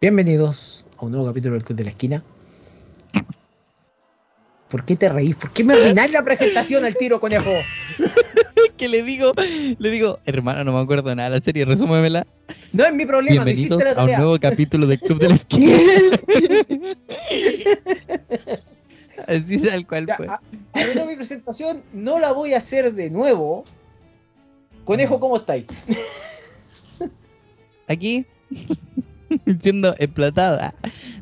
Bienvenidos a un nuevo capítulo del Club de la Esquina. ¿Por qué te reís? ¿Por qué me arruináis la presentación al tiro, conejo? que le digo, le digo, hermano, no me acuerdo nada de la serie, resúmemela. No es mi problema, no hiciste Bienvenidos la a un tarea. nuevo capítulo del Club de la Esquina. Así tal cual Ya, fue. a- mi presentación, no la voy a hacer de nuevo. Conejo, ¿cómo estáis? Aquí, siendo explotada.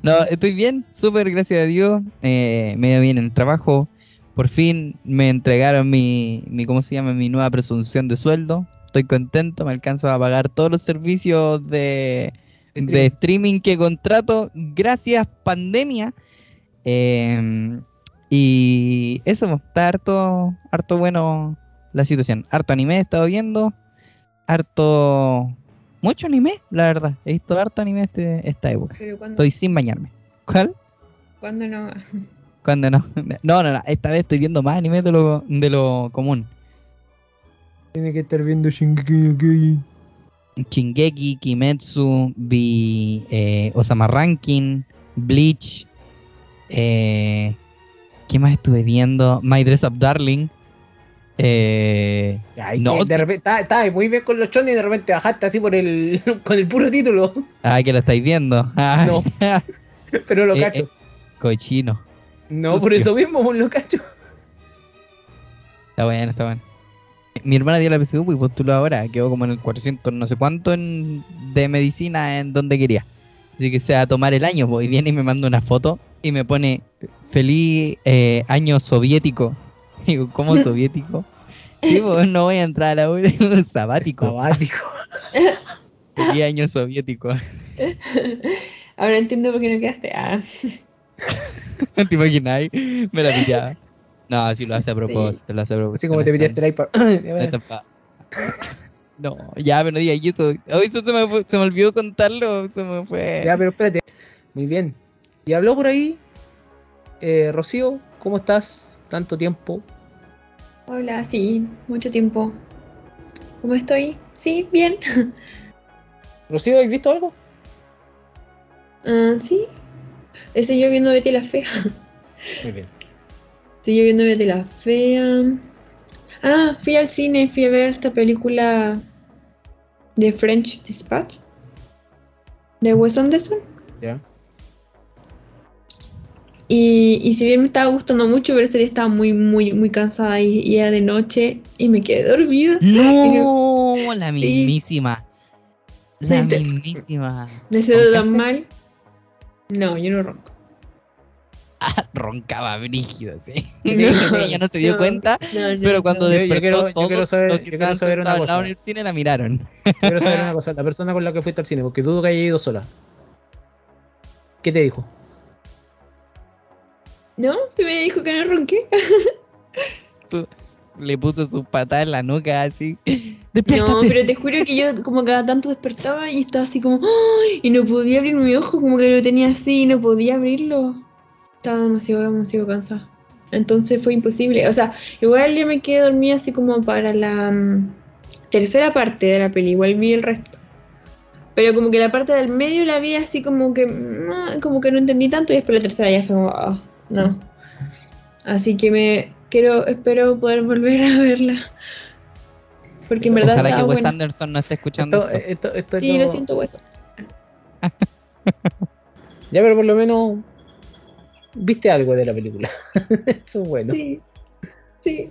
No, estoy bien, súper, gracias a Dios. Eh, me dio bien en el trabajo. Por fin me entregaron mi, mi, ¿cómo se llama? Mi nueva presunción de sueldo. Estoy contento, me alcanzo a pagar todos los servicios de, de streaming que contrato. Gracias, pandemia. Eh, y eso, pues, está harto, harto bueno la situación. Harto anime he estado viendo. Harto. Mucho anime, la verdad. He visto harto anime este, esta época. Pero cuando, Estoy sin bañarme. ¿Cuál? cuando no. ¿Cuándo no? No, no, no. Esta vez estoy viendo más anime de lo, de lo común. Tiene que estar viendo Shingeki no Kyojin. Shingeki, Kimetsu, vi eh, Osama Ranking, Bleach. Eh, ¿Qué más estuve viendo? My Dress Up Darling. Eh, Ay, No, de repente estaba muy bien con los chones y de repente bajaste así por el con el puro título. ah, que lo estáis viendo. No. Pero lo Eh, cacho. eh, cochino. no, por eso mismo pues, lo cacho. Está bueno, está bueno. Mi hermana dio la PSU y postuló ahora. Quedó como en el 400, no sé cuánto en- de medicina en donde quería. Así que se va a tomar el año. pues, y viene y me manda una foto y me pone feliz año soviético. Digo, ¿cómo soviético? Sí, pues no voy a entrar a la U, sabático. Sabático. Feliz año soviético. Ahora entiendo por qué no quedaste. Ah. ¿Te imaginas? Me la pillaba. No, sí lo hace a propósito. Lo hace a propósito. Así como te pidiste el iPad. No ya, pero no digas eso. Hoy eso se me, fue- se me olvidó contarlo. Se me fue. ya, pero espérate. Muy bien. Y habló por ahí. Eh, Rocío, ¿cómo estás? Tanto tiempo. Hola, sí, mucho tiempo. ¿Cómo estoy? Sí, bien. Rocío, ¿has visto algo? Ah, sí. Estoy yo viendo Betty la Fea. Muy bien. Estoy yo viendo Betty la Fea. Ah, fui al cine, fui a ver esta película de French Dispatch. De Wes Anderson. Ya. Y, y si bien me estaba gustando mucho, pero ese día estaba muy, muy, muy cansada y, y era de noche y me quedé dormida. No, la Sí. mismísima. La Sí, mismísima. Me siento tan mal. No, yo no ronco. Ah, roncaba brígido, sí. No, Ella no se dio no, cuenta, No, no, pero cuando no. Yo- yo despertó, yo todos quiero saber- los que estaban sentados al lado cosa. en el cine la miraron. Quiero saber una cosa. La persona con la que fuiste al cine, porque dudo que haya ido sola. ¿Qué te dijo? No, se me dijo que no ronqué. Le puso su patada en la nuca así. No, pero te juro que yo como cada tanto despertaba y estaba así como ¡ay! y no podía abrir mi ojo, como que lo tenía así y no podía abrirlo. Estaba demasiado, demasiado cansada. Entonces fue imposible. O sea, igual yo me quedé dormida así como para la mm, tercera parte de la peli, igual vi el resto. Pero como que la parte del medio la vi así como que mm, como que no entendí tanto y después la tercera ya fue como ah, no. Así que me quiero espero poder volver a verla. Porque en verdad Ojalá que estaba Wes buena. Anderson no esté escuchando Esto, esto. esto, esto es Sí, lo- lo siento, hueso. Ya, pero por lo menos viste algo de la película. Eso es bueno. Sí. Sí.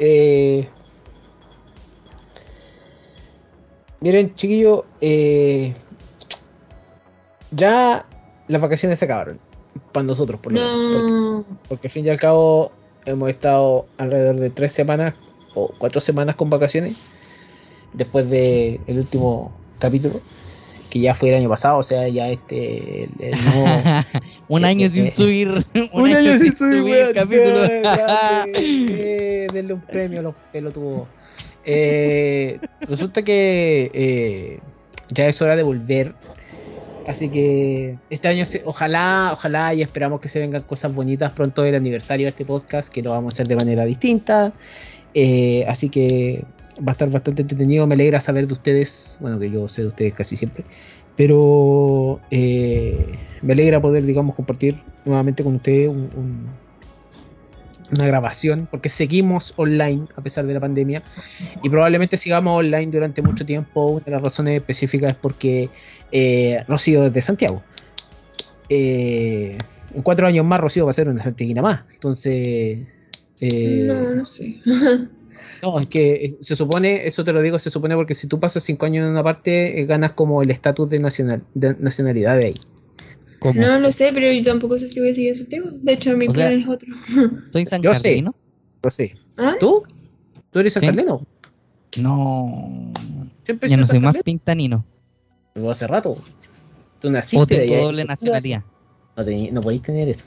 Eh, miren, chiquillos, eh, ya las vacaciones se acabaron. Para nosotros, por lo menos. Porque, al fin y al cabo hemos estado alrededor de tres semanas o cuatro semanas con vacaciones. Después del último capítulo, que ya fue el año pasado, o sea, ya este. El, el nuevo- un año sin subir. Un, año, sin subir, weón, capítulo. eh, denle un premio a los pelotudos. Eh, resulta que eh, ya es hora de volver. Así que este año, ojalá, ojalá y esperamos que se vengan cosas bonitas pronto del aniversario de este podcast, que lo vamos a hacer de manera distinta. Eh, así que va a estar bastante entretenido. Me alegra saber de ustedes, bueno, que yo sé de ustedes casi siempre, pero eh, me alegra poder, digamos, compartir nuevamente con ustedes un- una grabación, porque seguimos online a pesar de la pandemia y probablemente sigamos online durante mucho tiempo. Una de las razones específicas es porque eh, Rocío es de Santiago. Eh, en cuatro años más Rocío va a ser una santiaguina más. Entonces... eh, No, no sé. no, es que eh, se supone, eso te lo digo, se supone porque si tú pasas cinco años en una parte, ganas como el estatus de, nacional, de nacionalidad de ahí. ¿Cómo? No lo sé, pero yo tampoco sé si voy a seguir ese tema. De hecho, mi O sea- plan es otro. ¿Soy San Yo. Carlino? Lo sé. ¿Ah? ¿Tú? ¿Tú eres San Sí. Carleno? No. Yo Ya no soy más pintanino. pero hace rato. Tú O naciste de tengo doble nacionalidad. No, tení- no podéis tener eso.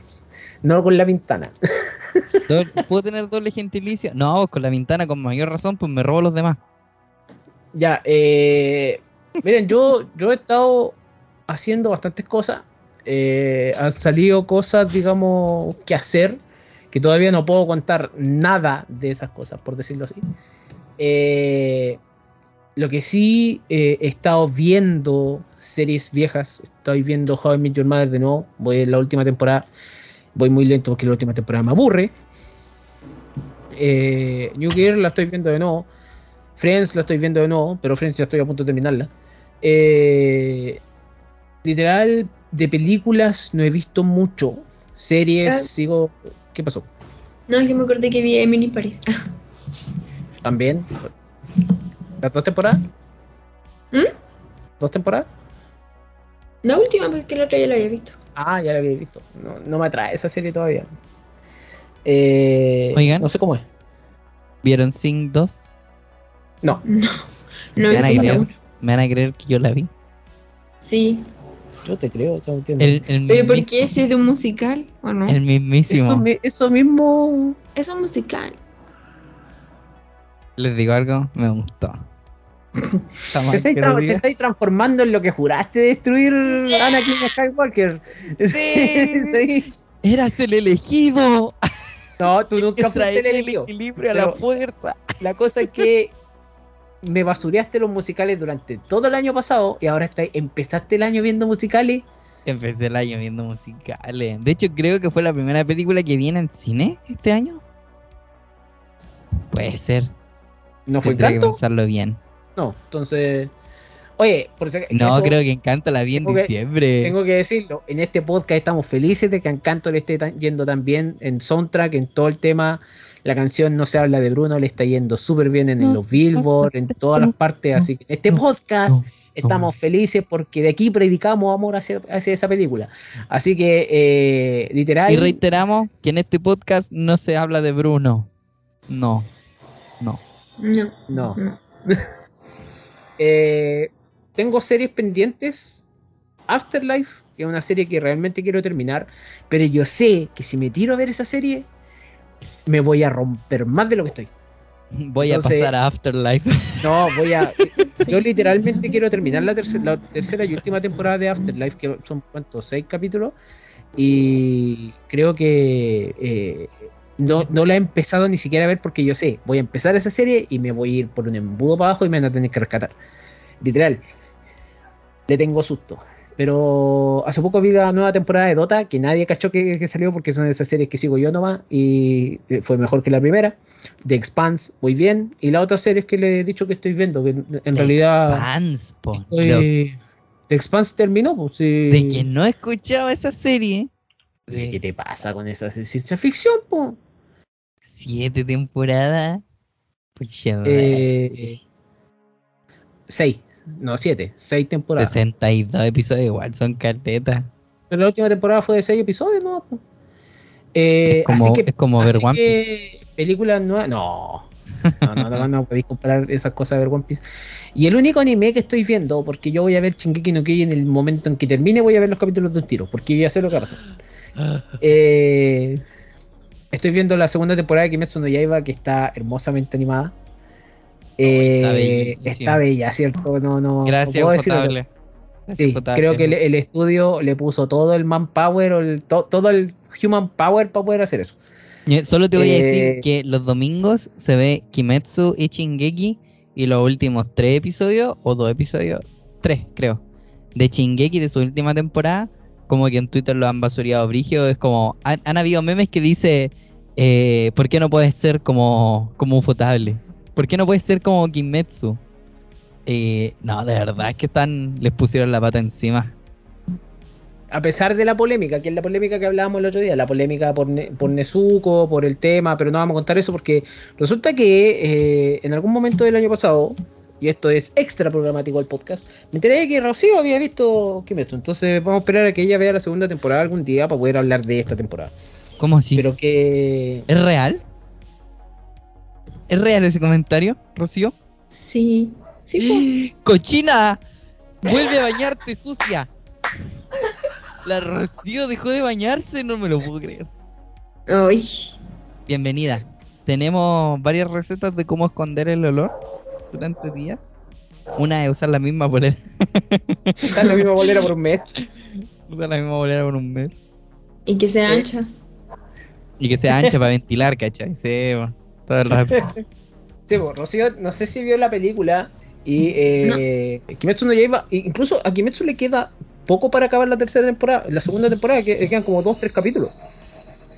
No con la pintana. Do- ¿Puedo tener doble gentilicio? No, con la ventana con mayor razón, pues me robo los demás. Ya, eh, miren, yo, yo he estado haciendo bastantes cosas. Eh, han salido cosas, digamos, que hacer, que todavía no puedo contar nada de esas cosas, por decirlo así. Eh, lo que sí eh, he estado viendo series viejas, estoy viendo How I Met Your Mother de nuevo, voy en la última temporada, voy muy lento porque la última temporada me aburre. Eh, New Girl la estoy viendo de nuevo. Friends la estoy viendo de nuevo, pero Friends ya estoy a punto de terminarla. Eh, literal, de películas no he visto mucho. Series, Ah. sigo. ¿Qué pasó? No, es que me acordé que vi a Emily Paris. También. ¿Las dos temporadas? ¿Mm? ¿Dos temporadas? La última, porque la otra ya la había visto. Ah, ya la había visto. No, no me atrae esa serie todavía. Eh, Oigan. No sé cómo es. ¿Vieron Sing 2? No, No. No, ¿Me van, a creer, me van a creer que yo la vi. Sí. Yo te creo, eso entiendo. El, el, ¿Pero por qué ese es de un musical o no? el mismísimo. eso, eso mismo. Es un musical. Les digo algo, me gustó. Te estáis, te transformando en lo que juraste destruir Anakin Skywalker. Sí. ¡Eras el elegido! No, tú nunca fuiste el elegido. equilibrio a la fuerza. La cosa es que me basureaste los musicales durante todo el año pasado y ahora estáis- empezaste el año viendo musicales. Empecé el año viendo musicales. De hecho, creo que fue la primera película que viene en cine este año. Puede ser. ¿No fue Tendré que pensarlo bien. No, entonces. Oye, por si acaso- No, eso creo que Encanto la vi en que- diciembre. Tengo que decirlo, en este podcast estamos felices de que Encanto le esté tan- yendo tan bien en soundtrack, en todo el tema. La canción No se habla de Bruno, le está yendo súper bien en los Billboard, en todas las partes. Así que en este podcast estamos felices porque de aquí predicamos amor hacia, hacia esa película. Así que, eh, literal. Y reiteramos que en este podcast no se habla de Bruno. No. No. No. No. no. Eh, tengo series pendientes. Afterlife, que es una serie que realmente quiero terminar. Pero yo sé que si me tiro a ver esa serie, me voy a romper más de lo que estoy. Voy Entonces- a pasar a Afterlife. No, voy a. Yo literalmente quiero terminar la tercera y última temporada de Afterlife, que son cuántos, seis capítulos. Y creo que eh, no, no la he empezado ni siquiera a ver porque yo sé, voy a empezar esa serie y me voy a ir por un embudo para abajo y me van a tener que rescatar. Literal. Le tengo susto. Pero hace poco vi la nueva temporada de Dota, que nadie cachó que, que salió porque son de esas series que sigo yo nomás y eh, fue mejor que la primera. The Expanse, muy bien. Y las otras series que le he dicho que estoy viendo, que en, en realidad... Expanse, po. estoy- The Expanse terminó, pues sí. De que no he escuchado esa serie. ¿Qué te pasa con esa ciencia ficción, po? Siete temporadas. Pucha, Eh, seis, no siete, seis temporadas. 62 episodios igual, son cartetas. Pero la última temporada fue de seis episodios, ¿no? Eh, Es como- así que, es como ver así One que películas nuevas, no. No, no, no, no podéis comparar esas cosas a ver One Piece. Y el único anime que estoy viendo, porque yo voy a ver Shingeki no Kyojin en el momento en que termine, voy a ver los capítulos de un tiro, porque ya sé lo que va a pasar. Eh, estoy viendo la segunda temporada de Kimetsu no Yaiba, que está hermosamente animada. Eh, está bella, ¿cierto? No, no, no Gracias, potable. Gracias, Sí, potable. creo que el, el estudio le puso todo el manpower, o el, to- todo el human power para poder hacer eso. Yo Solo te voy a Eh, decir que los domingos se ve Kimetsu y Shingeki y los últimos tres episodios, o dos episodios, tres creo, de Chingeki de su última temporada, como que en Twitter lo han basureado brigio, es como, han, han habido memes que dice, eh, ¿por qué no puedes ser como, como Ufotable? ¿Por qué no puedes ser como Kimetsu? Eh, no, de verdad es que están, les pusieron la pata encima. A pesar de la polémica, que es la polémica que hablábamos el otro día, la polémica por, Ne- por Nezuko, por el tema, pero no vamos a contar eso porque resulta que eh, en algún momento del año pasado, y esto es extra programático del podcast, me enteré de que Rocío había visto Kimetsu. Entonces vamos a esperar a que ella vea la segunda temporada algún día para poder hablar de esta temporada. ¿Cómo así? Pero que... ¿Es real? ¿Es real ese comentario, Rocío? Sí. Sí. ¡Cochina! ¡Vuelve a bañarte, sucia! La Rocío dejó de bañarse, no me lo puedo creer. Ay. Bienvenida. Tenemos varias recetas de cómo esconder el olor durante días. Una es usar la misma bolera. En la misma bolera por un mes. Usar la misma bolera por un mes. Y que sea Sí. ancha. Y que sea ancha para ventilar, ¿cachai? Sí, Sí, pues, Rocío, no sé si vio la película y eh, Kimetsu no Yaiba, incluso a Kimetsu le queda poco para acabar la tercera temporada, la segunda temporada que quedan como dos, tres capítulos.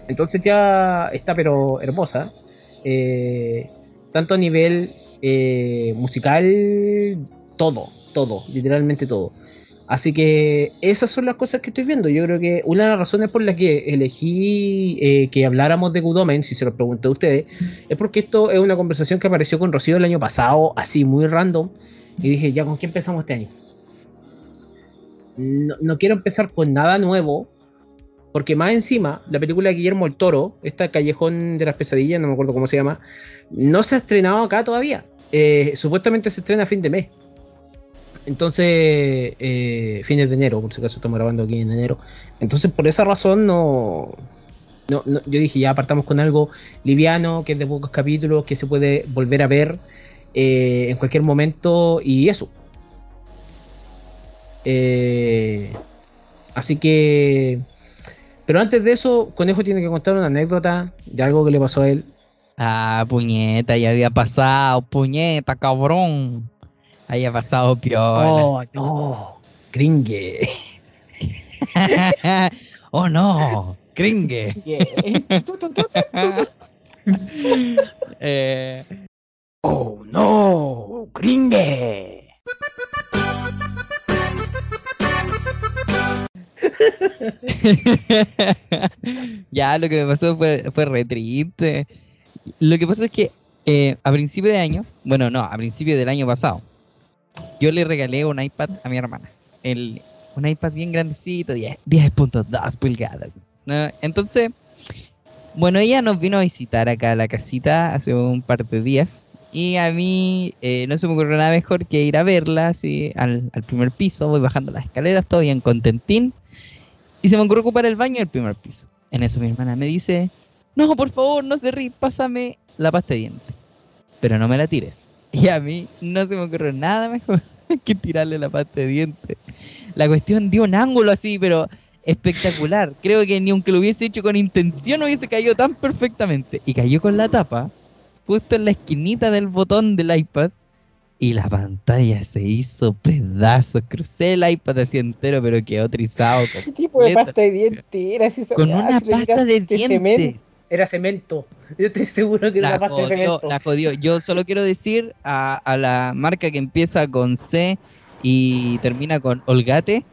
Entonces ya está pero hermosa. eh, tanto a nivel eh, musical, todo, todo, literalmente todo. Así que esas son las cosas que estoy viendo. Yo creo que una de las razones por las que elegí eh, que habláramos de Gudomen, si se lo pregunté a ustedes, es porque esto es una conversación que apareció con Rocío el año pasado, así muy random. Y dije, ya, ¿con qué empezamos este año? No, quiero empezar con nada nuevo, porque más encima, la película de Guillermo el Toro, esta Callejón de las Pesadillas, no me acuerdo cómo se llama, no se ha estrenado acá todavía. Eh, supuestamente se estrena a fin de mes. Entonces, eh, fines de enero, por si acaso estamos grabando aquí en enero. Entonces, por esa razón, no, no, no- yo dije, ya apartamos con algo liviano, que es de pocos capítulos, que se puede volver a ver eh, en cualquier momento y eso. Eh, así que... Pero antes de eso, Conejo tiene que contar una anécdota de algo que le pasó a él. Ah, puñeta, ya había pasado, puñeta, cabrón. Había pasado piola. Oh, no, gringue. oh no, cringe. Eh, oh, no, gringue. ya, lo que me pasó fue, fue re triste. Lo que pasó es que eh, a principio de año, bueno, no, a principio del año pasado, yo le regalé un iPad a mi hermana. El, un iPad bien grandecito, 10 10.2 pulgadas. ¿no? Entonces, bueno, ella nos vino a visitar acá a la casita hace un par de días. Y a mí eh, no se me ocurrió nada mejor que ir a verla así al, primer piso. Voy bajando las escaleras, todo bien contentín. Y se me ocurrió ocupar el baño del primer piso. En eso mi hermana me dice, no, por favor, no se ríe, pásame la pasta de diente. Pero no me la tires. Y a mí no se me ocurrió nada mejor que tirarle la pasta de diente. La cuestión dio un ángulo así, pero espectacular. Creo que ni aunque lo hubiese hecho con intención hubiese caído tan perfectamente. Y cayó con la tapa, justo en la esquinita del botón del iPad. Y la pantalla se hizo pedazos. Crucé el iPad así entero, pero quedó trizado. ¿Qué tipo de pasta de dientes era? Si Con una pasta de cemento, dientes. Era cemento. Yo estoy seguro que era La una pasta de cemento. la jodió. Yo solo quiero decir a, a la marca que empieza con C y termina con Olgate.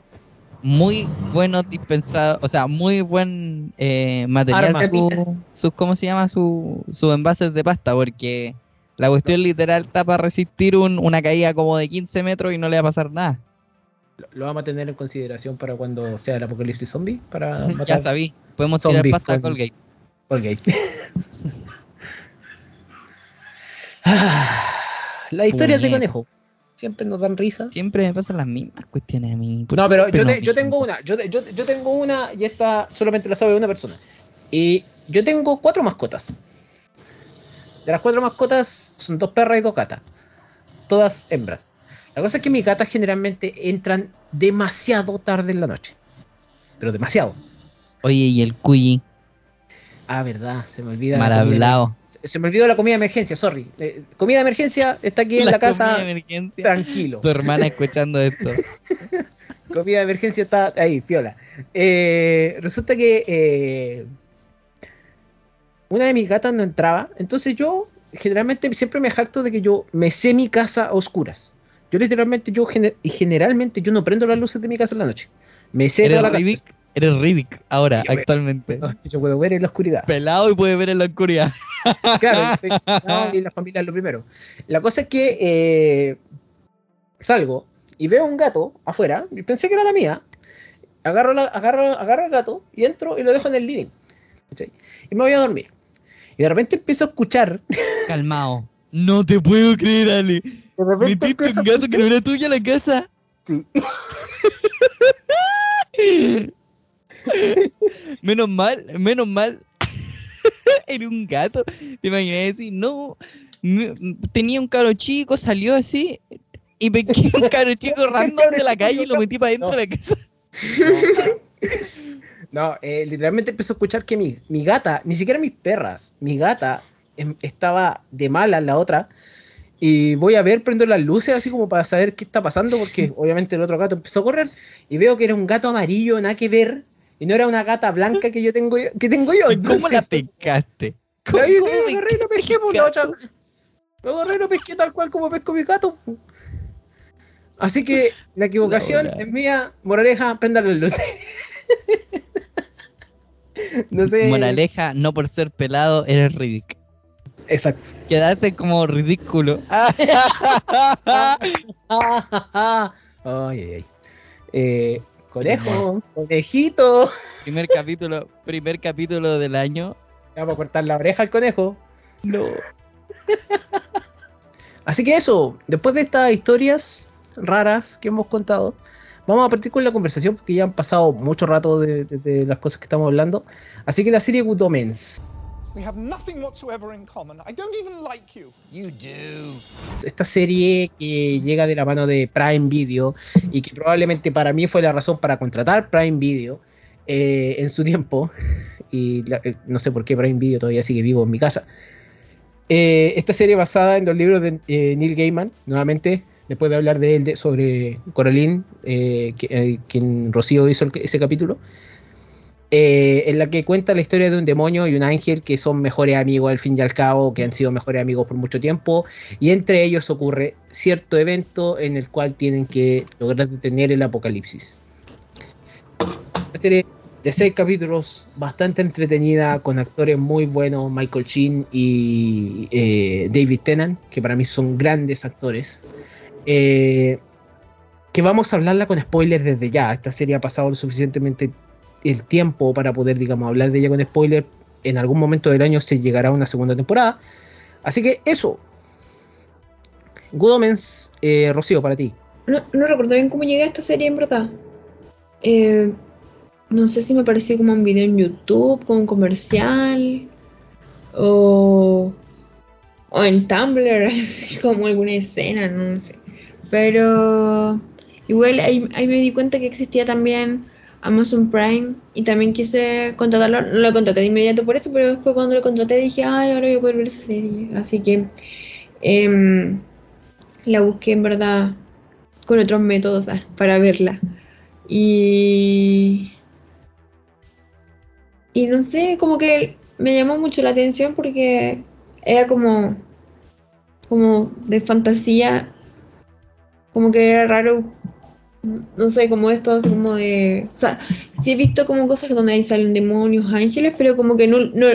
Muy buenos dispensados, o sea, muy buen eh, material Armas. su, sus, ¿cómo se llama? Su, sus envases de pasta, porque la cuestión literal está para resistir un- una caída como de 15 metros y no le va a pasar nada. Lo- Lo vamos a tener en consideración para cuando sea el apocalipsis zombie. Para ya sabí, podemos tirar pasta a Colgate. Colgate. Ah, Las historias de Puñeta. conejo. Siempre nos dan risa. Siempre me pasan las mismas cuestiones a mí. ¿por No, pero yo, te- tengo una. Yo, yo, yo tengo una y esta solamente la sabe una persona. Y yo tengo cuatro mascotas. De las cuatro mascotas son dos perras y dos gatas. Todas hembras. La cosa es que mis gatas generalmente entran demasiado tarde en la noche. Pero demasiado. Oye, y el cuyi. Ah, verdad, se me olvida. Mal hablado. Se, se me olvidó la comida de emergencia, sorry. Eh, comida de emergencia está aquí en la, casa. comida de emergencia. Tranquilo. Tu hermana escuchando esto. Comida de emergencia está ahí, piola. Eh, resulta que eh, una de mis gatas no entraba. Entonces yo generalmente siempre me jacto de que yo me sé mi casa a oscuras. Yo literalmente, yo gener- y generalmente yo no prendo las luces de mi casa en la noche. Me sé toda la Riddick, eres Riddick ahora, Yo actualmente. Yo puedo ver en la oscuridad. Pelado y puede ver en la oscuridad. Claro, no, y la familia es lo primero. La cosa es que eh, salgo y veo un gato afuera, y pensé que era la mía. Agarro, la, agarro, agarro el gato y entro y lo dejo en el living. Y me voy a dormir. Y de repente empiezo a escuchar. Calmado. No te puedo creer, Ale. De repente ¿Metiste un gato que no era tuyo a la casa? Sí. menos mal, menos mal. Era un gato. Te imaginas decir, no. Tenía un caro chico, salió así. Y pesqué un caro chico random de la calle y lo metí para dentro No. de la casa. No, eh, literalmente empezó a escuchar que mi, mi gata, ni siquiera mis perras, mi gata em, estaba de mala en la otra. Y voy a ver, prendo las luces así como para saber qué está pasando, porque obviamente el otro gato empezó a correr y veo que era un gato amarillo, nada que ver, y no era una gata blanca que yo tengo yo- que tengo yo. ¿Y ¿Cómo la pescaste? ¿Cómo, Ahí cómo me agarré y lo pesqué, pues, la otra. Agarré y lo pesqué tal cual como pesco mi gato. Así que la equivocación La es mía, moraleja, prendan las luces. no sé. Moraleja, no por ser pelado, eres ridículo. Exacto. Quedaste como ridículo. ay, ay, ay. Eh, conejo, conejito. primer capítulo, primer capítulo del año. Vamos a cortar la oreja al conejo. No. Así que eso, después de estas historias raras que hemos contado, vamos a partir con la conversación porque ya han pasado mucho rato de, de- de las cosas que estamos hablando. Así que la serie Good Omens, We have nothing whatsoever in common. I don't even like you. You do. esta serie que llega de la mano de Prime Video y que probablemente para mí fue la razón para contratar Prime Video eh, en su tiempo, y la- eh, no sé por qué Prime Video todavía sigue vivo en mi casa. Eh, esta serie basada en los libros de eh, Neil Gaiman, nuevamente, después de hablar de él de- sobre Coraline, eh, que- eh, quien Rocío hizo el- ese capítulo, eh, en la que cuenta la historia de un demonio y un ángel que son mejores amigos al fin y al cabo, que han sido mejores amigos por mucho tiempo, y entre ellos ocurre cierto evento en el cual tienen que lograr detener el apocalipsis. Una serie de seis capítulos, bastante entretenida, con actores muy buenos, Michael Sheen y eh, David Tennant, que para mí son grandes actores. Eh, que vamos a hablarla con spoilers desde ya. Esta serie ha pasado lo suficientemente el tiempo para poder, digamos, hablar de ella con spoilers. En algún momento del año se llegará a una segunda temporada. Así que eso. Good Omens, eh, Rocío, para ti. No, no recuerdo bien cómo llegué a esta serie en verdad. Eh, no sé si me pareció como un video en YouTube, como un comercial, o, o en Tumblr, así como alguna escena, no sé. Pero igual ahí, ahí me di cuenta que existía también Amazon Prime y también quise contratarlo. No lo contraté de inmediato por eso, pero después cuando lo contraté dije, ay, ahora voy a poder ver esa serie. Así que em, la busqué en verdad con otros métodos ah, para verla. Y. Y no sé, como que me llamó mucho la atención porque era como. como de fantasía. Como que era raro. No sé, como esto, así como de. O sea, sí he visto como cosas donde ahí salen demonios, ángeles, pero como que no, no,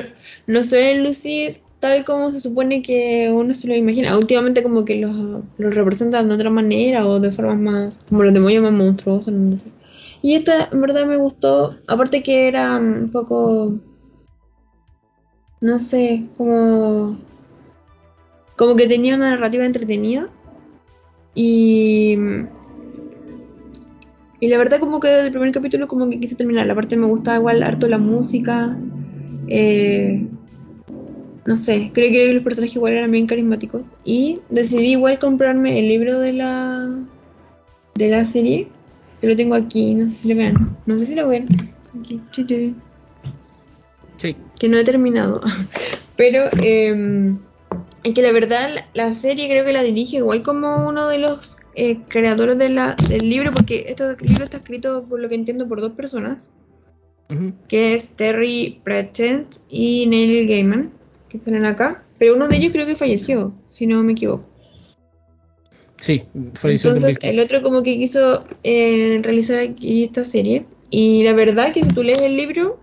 no suelen lucir tal como se supone que uno se lo imagina. Últimamente como que los, los representan de otra manera o de formas más, como los demonios más monstruosos, no sé. Y esta en verdad me gustó, aparte que era un poco, no sé, como, como que tenía una narrativa entretenida. Y, y la verdad como que desde el primer capítulo como que quise terminar. Aparte me gustaba igual harto la música. Eh, no sé, creo que los personajes igual eran bien carismáticos. Y decidí igual comprarme el libro de la de la serie. Que lo tengo aquí, no sé si lo vean. No sé si lo ven. Sí. que no he terminado. Pero eh, que la verdad la, serie creo que la dirige igual como uno de los eh, creadores de la, del libro, porque este libro está escrito, por lo que entiendo, por dos personas, que es Terry Pratchett y Neil Gaiman, que salen acá. Pero uno de ellos creo que falleció, si no me equivoco. Sí, falleció en Entonces 2015. el otro como que quiso eh, realizar aquí esta serie. Y la verdad que si tú lees el libro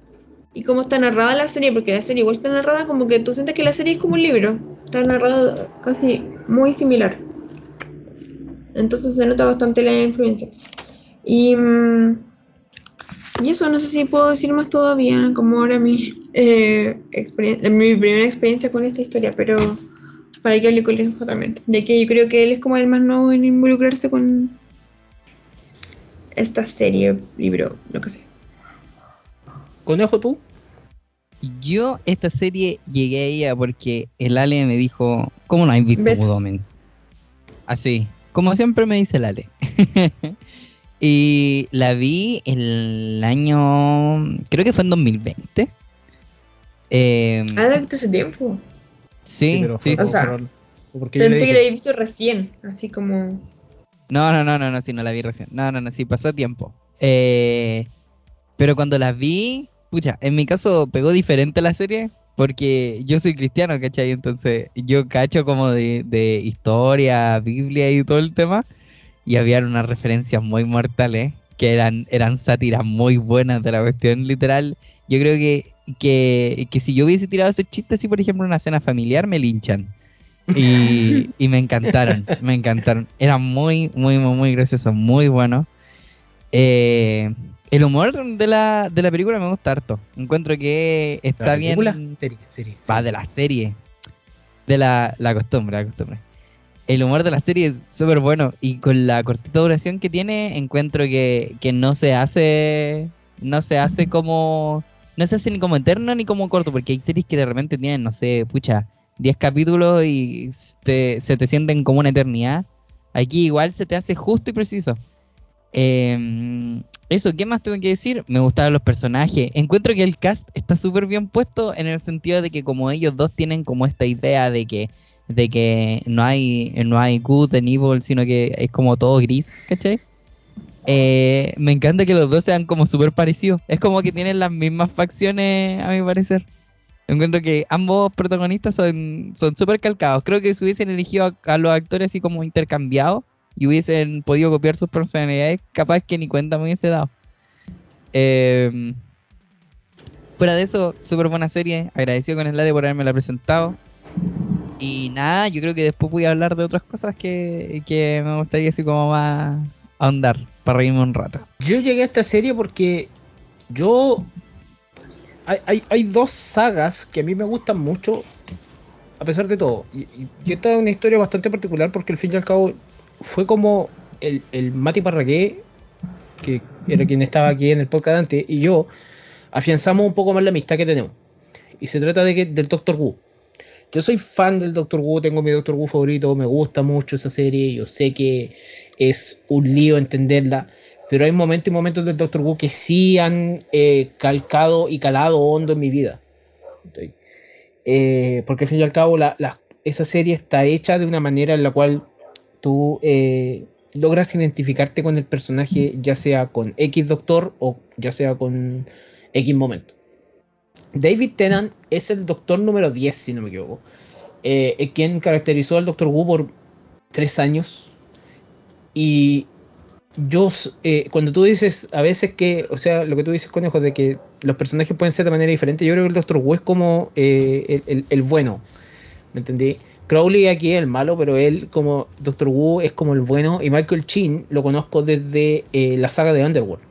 y cómo está narrada la serie, porque la serie igual está narrada como que tú sientes que la serie es como un libro. Está narrada casi muy similar. Entonces se nota bastante la influencia. Y, mm, y eso, no sé si puedo decir más todavía, como ahora mi, eh, experien- mi primera experiencia con esta historia, pero para que hable con Alejo también. Ya que yo creo que él es como el más nuevo en involucrarse con esta serie, libro, lo que sea. ¿Conejo tú? Yo esta serie llegué a ella porque el Ale me dijo, ¿cómo no has visto ¿Ves? Good Omens? Así, como siempre me dice el Ale. y la vi el año, creo que fue en 2020. Eh, Ah, la viste hace tiempo. sí, pero sí, fue o sea, por- porque yo le Pensé que la había visto recién, así como... No, no, no, no, no, sí, no la vi recién. No, no, no, sí, pasó tiempo. Eh, pero cuando las vi, pucha, en mi caso pegó diferente la serie, porque yo soy cristiano, ¿cachai? Entonces yo cacho como de, de historia, Biblia y todo el tema, y había unas referencias muy mortales, que eran, eran sátiras muy buenas de la cuestión literal. Yo creo que, que, que si yo hubiese tirado esos chistes, así por ejemplo una cena familiar, me linchan. Y, y me encantaron, me encantaron. Era muy, muy, muy, muy gracioso, muy bueno. Eh, el humor de la, de la película me gusta harto. Encuentro que ¿La está bien. película? Serie, serie. Va de la serie. De la, la costumbre, la costumbre. El humor de la serie es súper bueno. Y con la cortita duración que tiene, encuentro que, que no se hace. No se hace como. No se hace ni como eterno ni como corto. Porque hay series que de repente tienen, no sé, pucha, 10 capítulos y te- se te sienten como una eternidad. Aquí igual se te hace justo y preciso. Eh, eso, ¿qué más tengo que decir? Me gustaron los personajes. Encuentro que el cast está súper bien puesto en el sentido de que como ellos dos tienen como esta idea de que, de que no hay, no hay good and evil, sino que es como todo gris, ¿cachai? Eh, me encanta que los dos sean como súper parecidos. Es como que tienen las mismas facciones, a mi parecer. Encuentro que ambos protagonistas son son súper calcados. Creo que si hubiesen elegido a, a los actores así como intercambiados y hubiesen podido copiar sus personalidades, capaz que ni cuenta me hubiese dado. Eh, fuera de eso, súper buena serie. Agradecido con el Lade por haberme la presentado. Y nada, yo creo que después voy a hablar de otras cosas que, que me gustaría así como más ahondar, para reírme un rato. Yo llegué a esta serie porque yo. Hay, hay, hay dos sagas que a mí me gustan mucho, a pesar de todo. Y- y esta es una historia bastante particular porque al fin y al cabo fue como el, el Mati Parragué, que era quien estaba aquí en el podcast antes, y yo afianzamos un poco más la amistad que tenemos. Y se trata de que, del Doctor Who. Yo soy fan del Doctor Who, tengo mi Doctor Who favorito, me gusta mucho esa serie, yo sé que es un lío entenderla, pero hay momentos y momentos del Doctor Who que sí han eh, calcado y calado hondo en mi vida. Eh, porque al fin y al cabo esa serie está hecha de una manera en la cual tú eh, logras identificarte con el personaje, ya sea con X Doctor o ya sea con X momento. David Tennant es el Doctor número 10, si no me equivoco. Eh, quien caracterizó al Doctor Who por tres años. Y yo, eh, cuando tú dices a veces que, o sea, lo que tú dices, conejo, de que los personajes pueden ser de manera diferente, yo creo que el Doctor Who es como eh, el, el- el bueno. ¿Me entendí? Crowley aquí es el malo, pero él como Doctor Who es como el bueno. Y Michael Chin lo conozco desde eh, la saga de Underworld.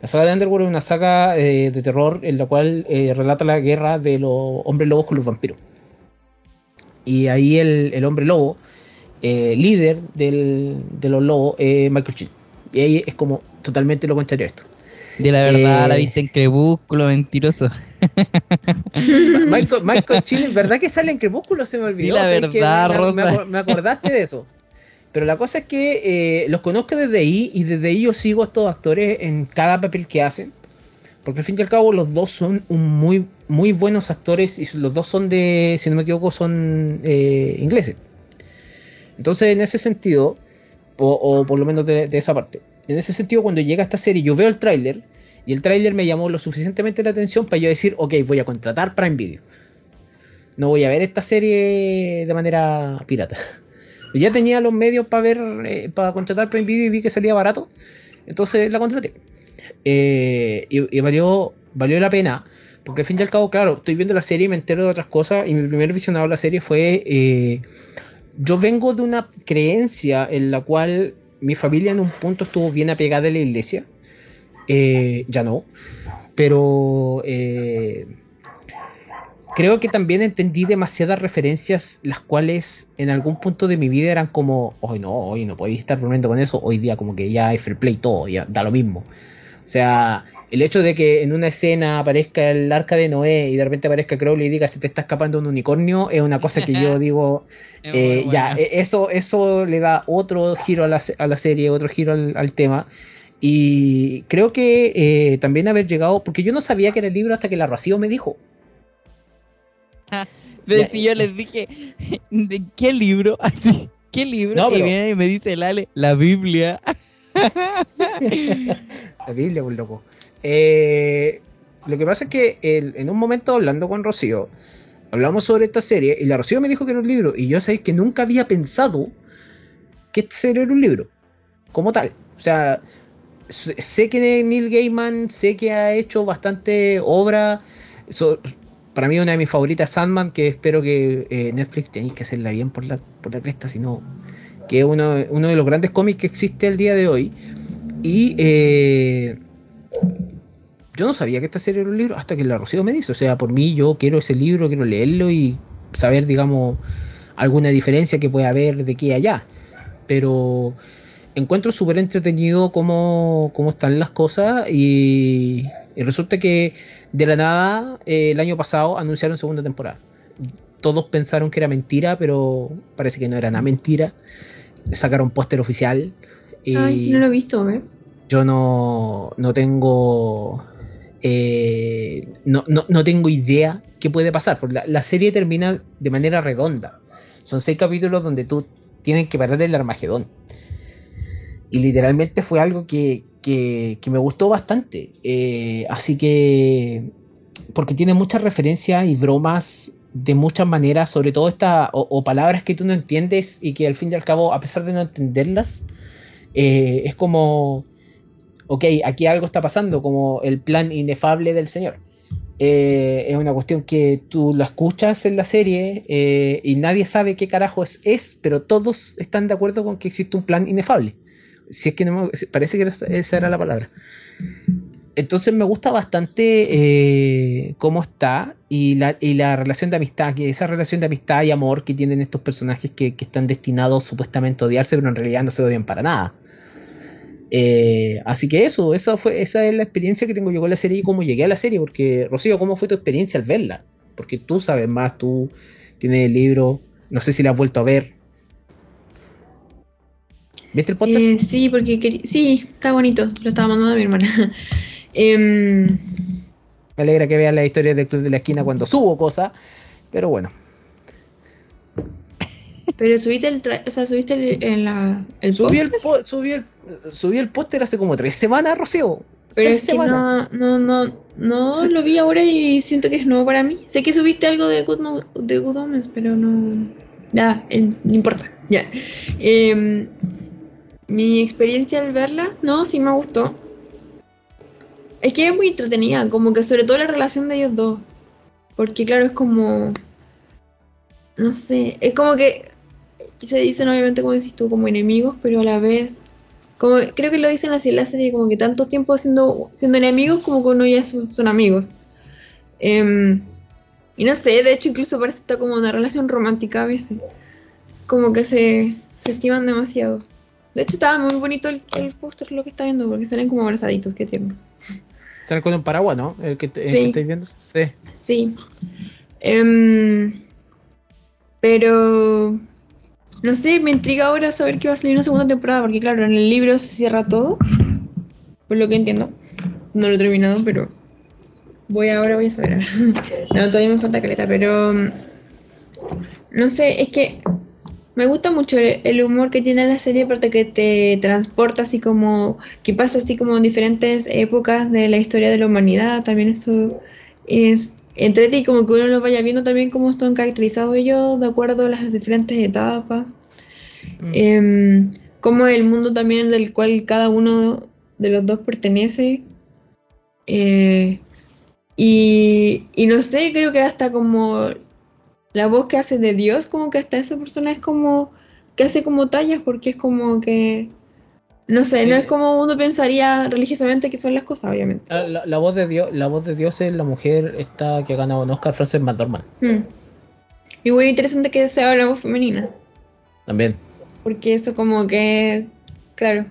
La saga de Underworld es una saga eh, de terror en la cual eh, relata la guerra de los hombres lobos con los vampiros. Y ahí el, el hombre lobo, líder del- de los lobos, es Michael Chin. Y ahí es como totalmente lo contrario a esto. De la verdad, la viste en Crepúsculo, mentiroso. Michael, Michael Chin, ¿verdad que sale en Crepúsculo? Se me olvidó. Di la verdad, me, me- Rosa. me acor- me acordaste de eso. Pero la cosa es que eh, los conozco desde ahí y desde ahí yo sigo a estos actores en cada papel que hacen. Porque al fin y al cabo los dos son un muy, muy buenos actores y los dos son de, si no me equivoco, son eh, ingleses. Entonces, en ese sentido, o, o por lo menos de, de esa parte, en ese sentido, cuando llega esta serie, yo veo el tráiler y el tráiler me llamó lo suficientemente la atención para yo decir, ok, voy a contratar Prime Video. No voy a ver esta serie de manera pirata. Ya tenía los medios para ver, eh, para contratar Prime Video y vi que salía barato. Entonces la contraté. Eh, y, valió, valió la pena. Porque al fin y al cabo, claro, estoy viendo la serie y me entero de otras cosas. Y mi primer visionado de la serie fue. eh, yo vengo de una creencia en la cual mi familia en un punto estuvo bien apegada a la iglesia. Eh, ya no. Pero eh, creo que también entendí demasiadas referencias, las cuales en algún punto de mi vida eran como, hoy no, hoy no podéis estar bromeando con eso. Hoy día, como que ya es fair play todo, ya da lo mismo. O sea, el hecho de que en una escena aparezca el arca de Noé y de repente aparezca Crowley y diga se te está escapando un unicornio, es una cosa que yo digo, eh, ya, eh, eso, eso le da otro giro a la, a la serie, otro giro al, al tema. Y creo que eh, también haber llegado, porque yo no sabía que era el libro hasta que la Rocío me dijo. Pero Ya, si yo les dije, ¿de qué libro? Así, ¿qué libro? No, y pero- viene y me dice el Ale, la Biblia. La Biblia, un loco. Eh, lo que pasa es que el- en un momento hablando con Rocío, hablamos sobre esta serie y la Rocío me dijo que era un libro y yo sé que nunca había pensado que esta serie era un libro, como tal. O sea, sé que Neil Gaiman, sé que ha hecho bastante obra. So- para mí una de mis favoritas Sandman, que espero que eh, Netflix tenéis que hacerla bien por la, por la cresta, si no, que es uno, uno de los grandes cómics que existe el día de hoy. Y eh, yo no sabía que esta serie era un libro hasta que la Rocío me dice. O sea, por mí yo quiero ese libro, quiero leerlo y saber, digamos, alguna diferencia que pueda haber de aquí a allá. Pero encuentro súper entretenido cómo, cómo están las cosas y, y resulta que de la nada eh, el año pasado anunciaron segunda temporada. Todos pensaron que era mentira, pero parece que no era nada mentira. Sacaron póster oficial. Y Ay, no lo he visto, ¿eh? yo no, no tengo eh, no, no, no tengo idea qué puede pasar. porque la, la serie termina de manera redonda. Son seis capítulos donde tú tienes que parar el Armagedón. Y literalmente fue algo que, que- me gustó bastante. Eh, así que. Porque tiene muchas referencias y bromas de muchas maneras, sobre todo esta, o, palabras que tú no entiendes y que al fin y al cabo, a pesar de no entenderlas, eh, es como, ok, aquí algo está pasando, como el plan inefable del Señor. Eh, es una cuestión que tú la escuchas en la serie y nadie sabe qué carajo es, es, pero todos están de acuerdo con que existe un plan inefable. Si es que no me- parece que esa era la palabra. Entonces me gusta bastante eh, cómo está y la, y la relación de amistad, que esa relación de amistad y amor que tienen estos personajes que, que están destinados supuestamente a odiarse, pero en realidad no se odian para nada. Eh, así que eso, esa, fue, esa es la experiencia que tengo yo con la serie y cómo llegué a la serie. Porque, Rocío, ¿cómo fue tu experiencia al verla? Porque tú sabes más, tú tienes el libro, no sé si la has vuelto a ver. ¿Viste el póster? Eh, sí, porque quería... Sí, está bonito. Lo estaba mandando a mi hermana. Em, Me alegra que veas la historia del Club de la Esquina cuando subo cosas, pero bueno. pero subiste el... tra- O sea, subiste el, en la, el Subí el, subí el, subí el póster hace como tres semanas, Rocío. Pero es que no, no, no, no lo vi ahora y siento que es nuevo para mí. Sé que subiste algo de Good, Mo- de Good Omens, pero no... Eh, no importa. Ya. Em, mi experiencia al verla, no, sí me gustó. Es que es muy entretenida, como que sobre todo la relación de ellos dos. Porque claro, es como... No sé, es como que se dicen obviamente como decís tú, como enemigos, pero a la vez... Como, creo que lo dicen así en la serie, como que tanto tiempo siendo, siendo enemigos como que uno ya son, amigos. Em, y no sé, de hecho incluso parece que está como una relación romántica a veces. Como que se, se estiman demasiado. De hecho estaba muy bonito el, el póster lo que está viendo, porque salen como abrazaditos, qué tierno. Están con un paraguas, ¿no? El que, el Sí. que estáis viendo. Sí. Sí. Em, pero no sé, me intriga ahora saber que va a salir una segunda temporada, porque claro, en el libro se cierra todo, por lo que entiendo. No lo he terminado, pero Voy ahora, voy a saber. no, todavía me falta caleta, pero. No sé, es que. Me gusta mucho el, humor que tiene la serie, aparte que te transporta así como. que pasa así como en diferentes épocas de la historia de la humanidad. También eso es. Entrete y como que uno lo vaya viendo también cómo están caracterizados ellos de acuerdo a las diferentes etapas. Mm. Em, como el mundo también del cual cada uno de los dos pertenece. Eh, y, y no sé, creo que hasta como la voz que hace de Dios, como que hasta esa persona es como que hace como tallas, porque es como que, no sé, no es como uno pensaría religiosamente que son las cosas, obviamente. Ah, La, la voz de Dios, la voz de Dios es la mujer esta que ha ganado un Oscar, Frances McDormand. Hmm. Y bueno, interesante que sea la voz femenina. También. Porque eso como que, claro,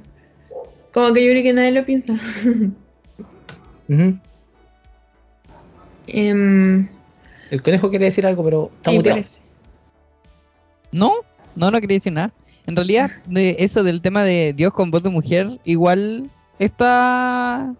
como que yo creo que nadie lo piensa. Em, El conejo quiere decir algo, pero está sí, muteado. parece. No, no, no quería decir nada. En realidad, de eso del tema de Dios con voz de mujer, igual está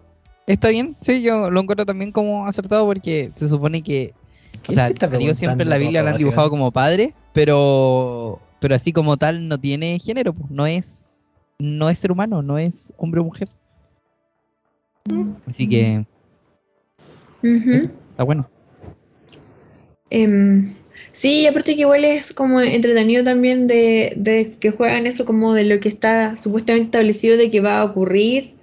está bien. Sí, yo lo encuentro también como acertado porque se supone que, o ¿Quién sea, Dios siempre en la Biblia lo han dibujado como padre, pero pero así como tal no tiene género, pues, no es no es ser humano, no es hombre o mujer. Así que. Eso. está bueno. Em, sí, aparte que igual es como entretenido también de, de que juegan eso como de lo que está supuestamente establecido de que va a ocurrir,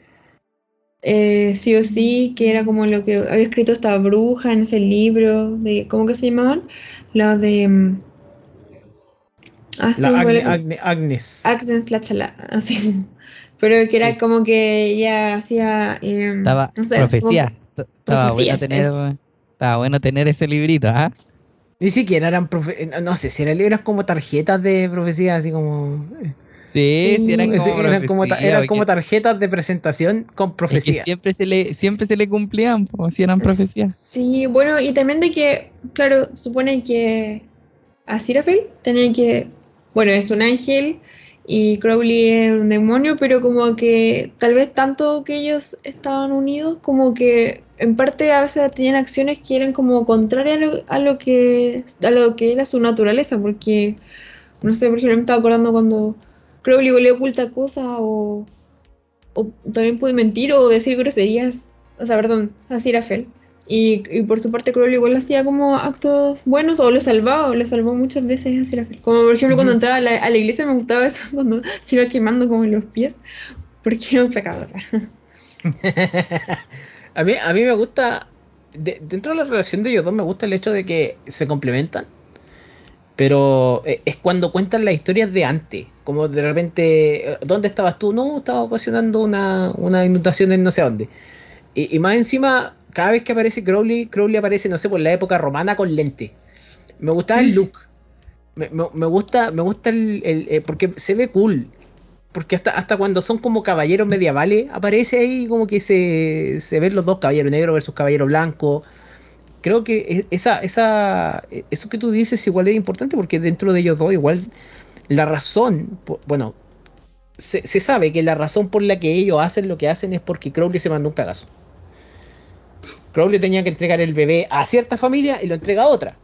eh, sí o sí, que era como lo que había escrito esta bruja en ese libro, de ¿cómo que se llamaban? Los de... em, ah, sí, La igual- Agne- Agne- Agnes. Agnes la chala, así. Pero que era como que ella hacía... em, Estaba no sé, profecía. Estaba bueno tener estaba bueno tener ese librito, ¿ah? Ni siquiera eran profe no- no sé si eran libros como tarjetas de profecía, así como. Sí, sí, eran Sí, como, eran como, ta- profecía, eran como tarjetas de presentación con Es que profecía. siempre se le, siempre se le cumplían, como si eran profecías. Sí, bueno, y también de que, claro, supone que Aziraphale tenía que, bueno, es un ángel y Crowley es un demonio, pero como que tal vez tanto que ellos estaban unidos, como que en parte a veces tenían acciones que eran como contrarias a lo, a lo que a lo que era su naturaleza, porque no sé, por ejemplo, me estaba acordando cuando Crowley le oculta cosas o, o también puede mentir o decir groserías, o sea, perdón, a Aziraphale. Y, y por su parte Crowley igual hacía como actos buenos o lo salvaba, o lo salvó muchas veces a Aziraphale. Como por ejemplo cuando entraba a la, a la iglesia me gustaba eso, cuando se iba quemando como en los pies, porque era un pecador. a, mí, a mí me gusta. de- dentro de la relación de ellos dos, me gusta el hecho de que se complementan. Pero eh, es cuando cuentan las historias de antes. Como de repente, eh, ¿dónde estabas tú? No, estaba ocasionando una, una inundación en no sé dónde. Y, y más encima, cada vez que aparece Crowley, Crowley aparece, no sé, por la época romana con lente. Me gustaba el look. Me, me- me gusta, me gusta el, el- eh, porque se ve cool. Porque hasta, hasta cuando son como caballeros medievales, aparece ahí como que se, se ven los dos, caballero negro versus caballero blanco. Creo que e- esa, esa, e- eso que tú dices igual es importante porque dentro de ellos dos igual la razón, bueno, se, se sabe que la razón por la que ellos hacen lo que hacen es porque Crowley se mandó un cagazo. Crowley tenía que entregar el bebé a cierta familia y lo entrega a otra.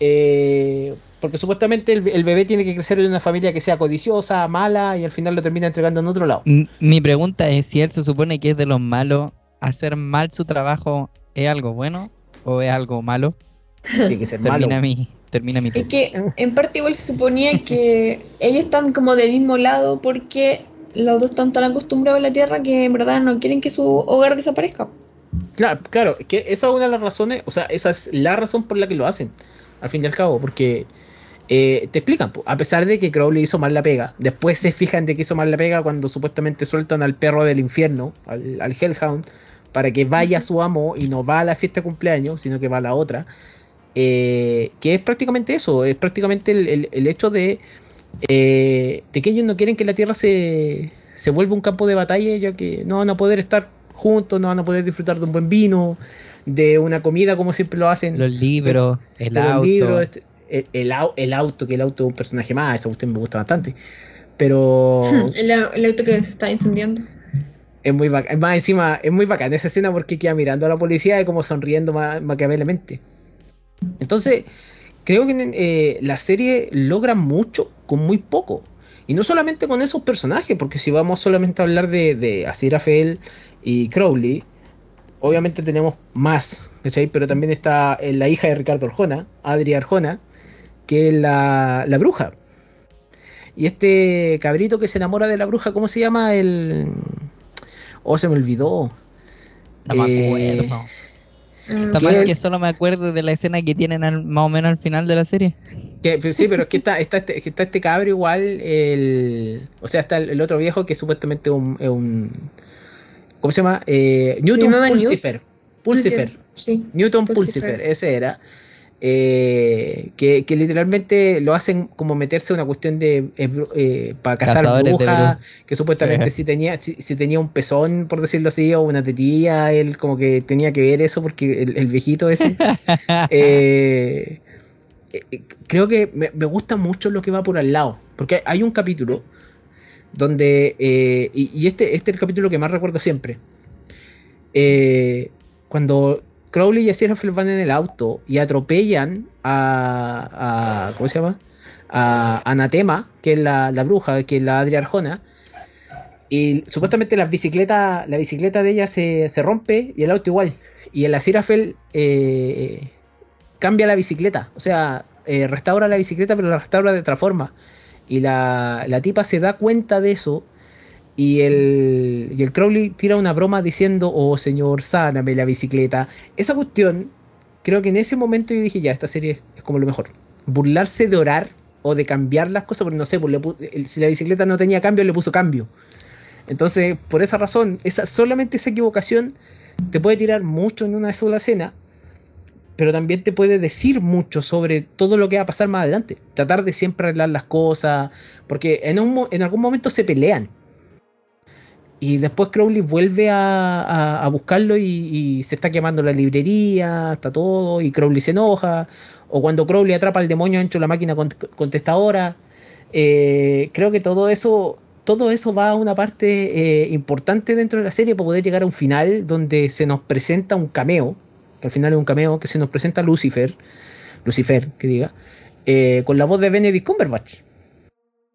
Eh, porque supuestamente el, el bebé tiene que crecer en una familia que sea codiciosa, mala, y al final lo termina entregando en otro lado. Mi pregunta es si él se supone que es de los malos, hacer mal su trabajo es algo bueno o es algo malo. Tiene que ser malo. Termina mi, termina mi Es que en parte igual se suponía que ellos están como del mismo lado porque los dos están tan acostumbrados a la Tierra que en verdad no quieren que su hogar desaparezca. Claro, claro, que esa es una de las razones, o sea, esa es la razón por la que lo hacen, al fin y al cabo, porque eh, te explican, a pesar de que Crowley hizo mal la pega, después se fijan de que hizo mal la pega cuando supuestamente sueltan al perro del infierno, al, al Hellhound, para que vaya a su amo y no va a la fiesta de cumpleaños, sino que va a la otra, eh, que es prácticamente eso, es prácticamente el, el- el hecho de, eh, de que ellos no quieren que la Tierra se, se vuelva un campo de batalla, ya que no van a poder estar juntos, no van a poder disfrutar de un buen vino, de una comida como siempre lo hacen, Los libros, el de auto. libros, este, el, el au- el auto, que el auto es un personaje más, esa cuestión me gusta bastante. Pero El, au- el auto que se está incendiando. Es muy bacán. Más encima, es muy bacán esa escena porque queda mirando a la policía y como sonriendo ma maquiavelamente. Entonces, creo que eh, la serie logra mucho con muy poco. Y no solamente con esos personajes, porque si vamos solamente a hablar de, de Aziraphale y Crowley, obviamente tenemos más, ¿cachai? Pero también está eh, la hija de Ricardo Arjona, Adri Arjona, que es la, la bruja. Y este cabrito que se enamora de la bruja, ¿cómo se llama? El. Oh, se me olvidó. No me Eh, acuerdo. Mm, Está ¿qué? mal que solo me acuerdo de la escena que tienen al- más o menos al final de la serie. Que, pues sí, pero es que está, está, este, que está este cabro igual, el, o sea, está el, el otro viejo que supuestamente es un, es un- ¿cómo se llama? Eh, Newton Newt? Pulsifer. Pulsifer. Sí. Newton Pulsifer. Pulsifer, ese era. Eh, que, que literalmente lo hacen como meterse a una cuestión de para cazar Cazadores brujas, que supuestamente Sí. si tenía si, si tenía un pezón, por decirlo así, o una tetilla, él como que tenía que ver eso porque el, el viejito ese eh, eh, creo que me, me gusta mucho lo que va por al lado. Porque hay un capítulo donde. eh, y, y este, este es el capítulo que más recuerdo siempre. Eh, cuando Crowley y Aziraphale van en el auto y atropellan a. a- ¿Cómo se llama? A Anatema, que es la, bruja, que es la Adria Arjona. Y supuestamente la bicicleta, la bicicleta de ella se, se rompe y el auto igual. Y el Aziraphale eh, cambia la bicicleta. O sea, eh, restaura la bicicleta, pero la restaura de otra forma. Y la, la tipa se da cuenta de eso. Y el, y el Crowley tira una broma diciendo, oh señor, sáname la bicicleta. Esa cuestión, creo que en ese momento yo dije, ya, esta serie es, como lo mejor. Burlarse de orar o de cambiar las cosas, porque no sé, pues si la bicicleta no tenía cambio, le puso cambio. Entonces, por esa razón, esa, solamente esa equivocación te puede tirar mucho en una sola escena, pero también te puede decir mucho sobre todo lo que va a pasar más adelante. Tratar de siempre arreglar las cosas, porque en, un en algún momento se pelean. Y después Crowley vuelve a, a- buscarlo y, se está quemando la librería, está todo, y Crowley se enoja. O cuando Crowley atrapa al demonio dentro de la máquina cont- contestadora. Eh, creo que todo eso, todo eso va a una parte eh, importante dentro de la serie para poder llegar a un final donde se nos presenta un cameo, que al final es un cameo que se nos presenta Lucifer, Lucifer, que diga, eh, con la voz de Benedict Cumberbatch.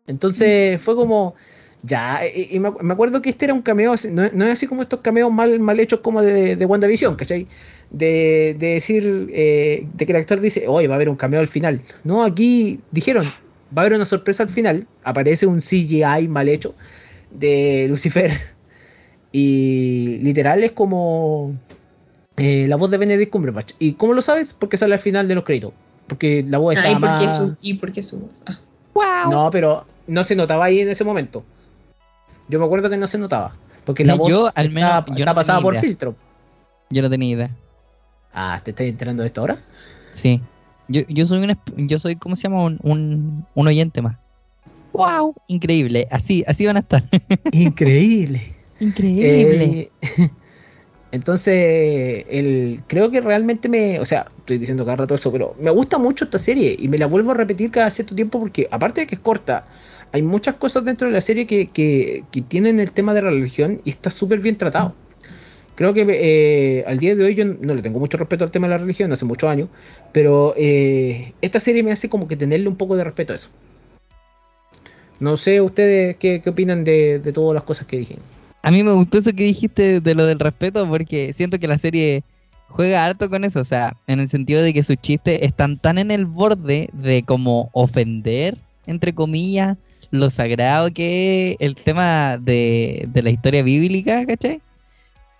Entonces fue como, ya, y, y me, me acuerdo que este era un cameo, no, no es así como estos cameos mal, mal hechos como de, de WandaVision, ¿cachai? De, de decir, eh, de que el actor dice, oye, va a haber un cameo al final. No, aquí dijeron, va a haber una sorpresa al final, aparece un CGI mal hecho de Lucifer. Y literal es como eh, la voz de Benedict Cumberbatch. ¿Y cómo lo sabes? Porque sale al final de los créditos. Porque la voz Ah, estaba ¿y por qué más... su, ¿y por qué su voz? Ah. No, pero no se notaba ahí en ese momento. Yo me acuerdo que no se notaba. Porque la Yo, voz al menos, está, yo no pasada por idea. filtro. Yo no tenía idea. Ah, ¿te estás enterando de esto ahora? Sí. Yo, yo soy un yo soy, ¿cómo se llama? Un, un, un oyente más. ¡Wow! Increíble. Así, así van a estar. Increíble. Increíble. Eh, entonces, el, creo que realmente me. O sea, estoy diciendo cada rato eso, pero me gusta mucho esta serie y me la vuelvo a repetir cada cierto tiempo porque, aparte de que es corta, hay muchas cosas dentro de la serie que, que- tienen el tema de la religión y está súper bien tratado. Creo que eh, al día de hoy yo no le tengo mucho respeto al tema de la religión, hace muchos años, pero eh, esta serie me hace como que tenerle un poco de respeto a eso. No sé ustedes qué, qué opinan de, de todas las cosas que dije. A mí me gustó eso que dijiste de lo del respeto porque siento que la serie juega harto con eso, o sea, en el sentido de que sus chistes están tan en el borde de como ofender, entre comillas, lo sagrado que es el tema de, de la historia bíblica, ¿cachai?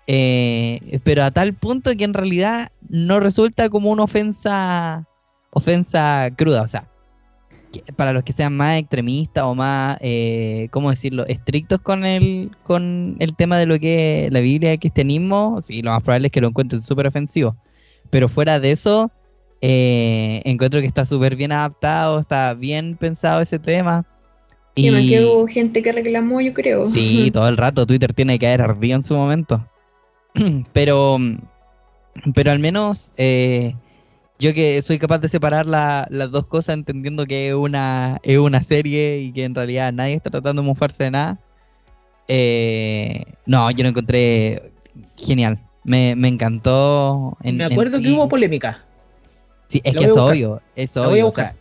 Eh, pero a tal punto que en realidad no resulta como una ofensa, ofensa cruda, o sea, para los que sean más extremistas o más, eh, ¿cómo decirlo?, estrictos con el, con el tema de lo que es la Biblia y el cristianismo, sí, lo más probable es que lo encuentren súper ofensivo. Pero fuera de eso, eh, encuentro que está súper bien adaptado, está bien pensado ese tema. Y me que hubo gente que reclamó, yo creo. Sí, todo el rato Twitter tiene que haber ardido en su momento. pero, pero al menos eh, yo que soy capaz de separar la- las dos cosas entendiendo que es una, es una serie y que en realidad nadie está tratando de mofarse de nada. Eh, no, yo lo encontré genial. Me, me encantó. En, Me en acuerdo que sí. hubo polémica. Sí, es Lo que es buscar. obvio. Es Lo voy a o buscar. sea,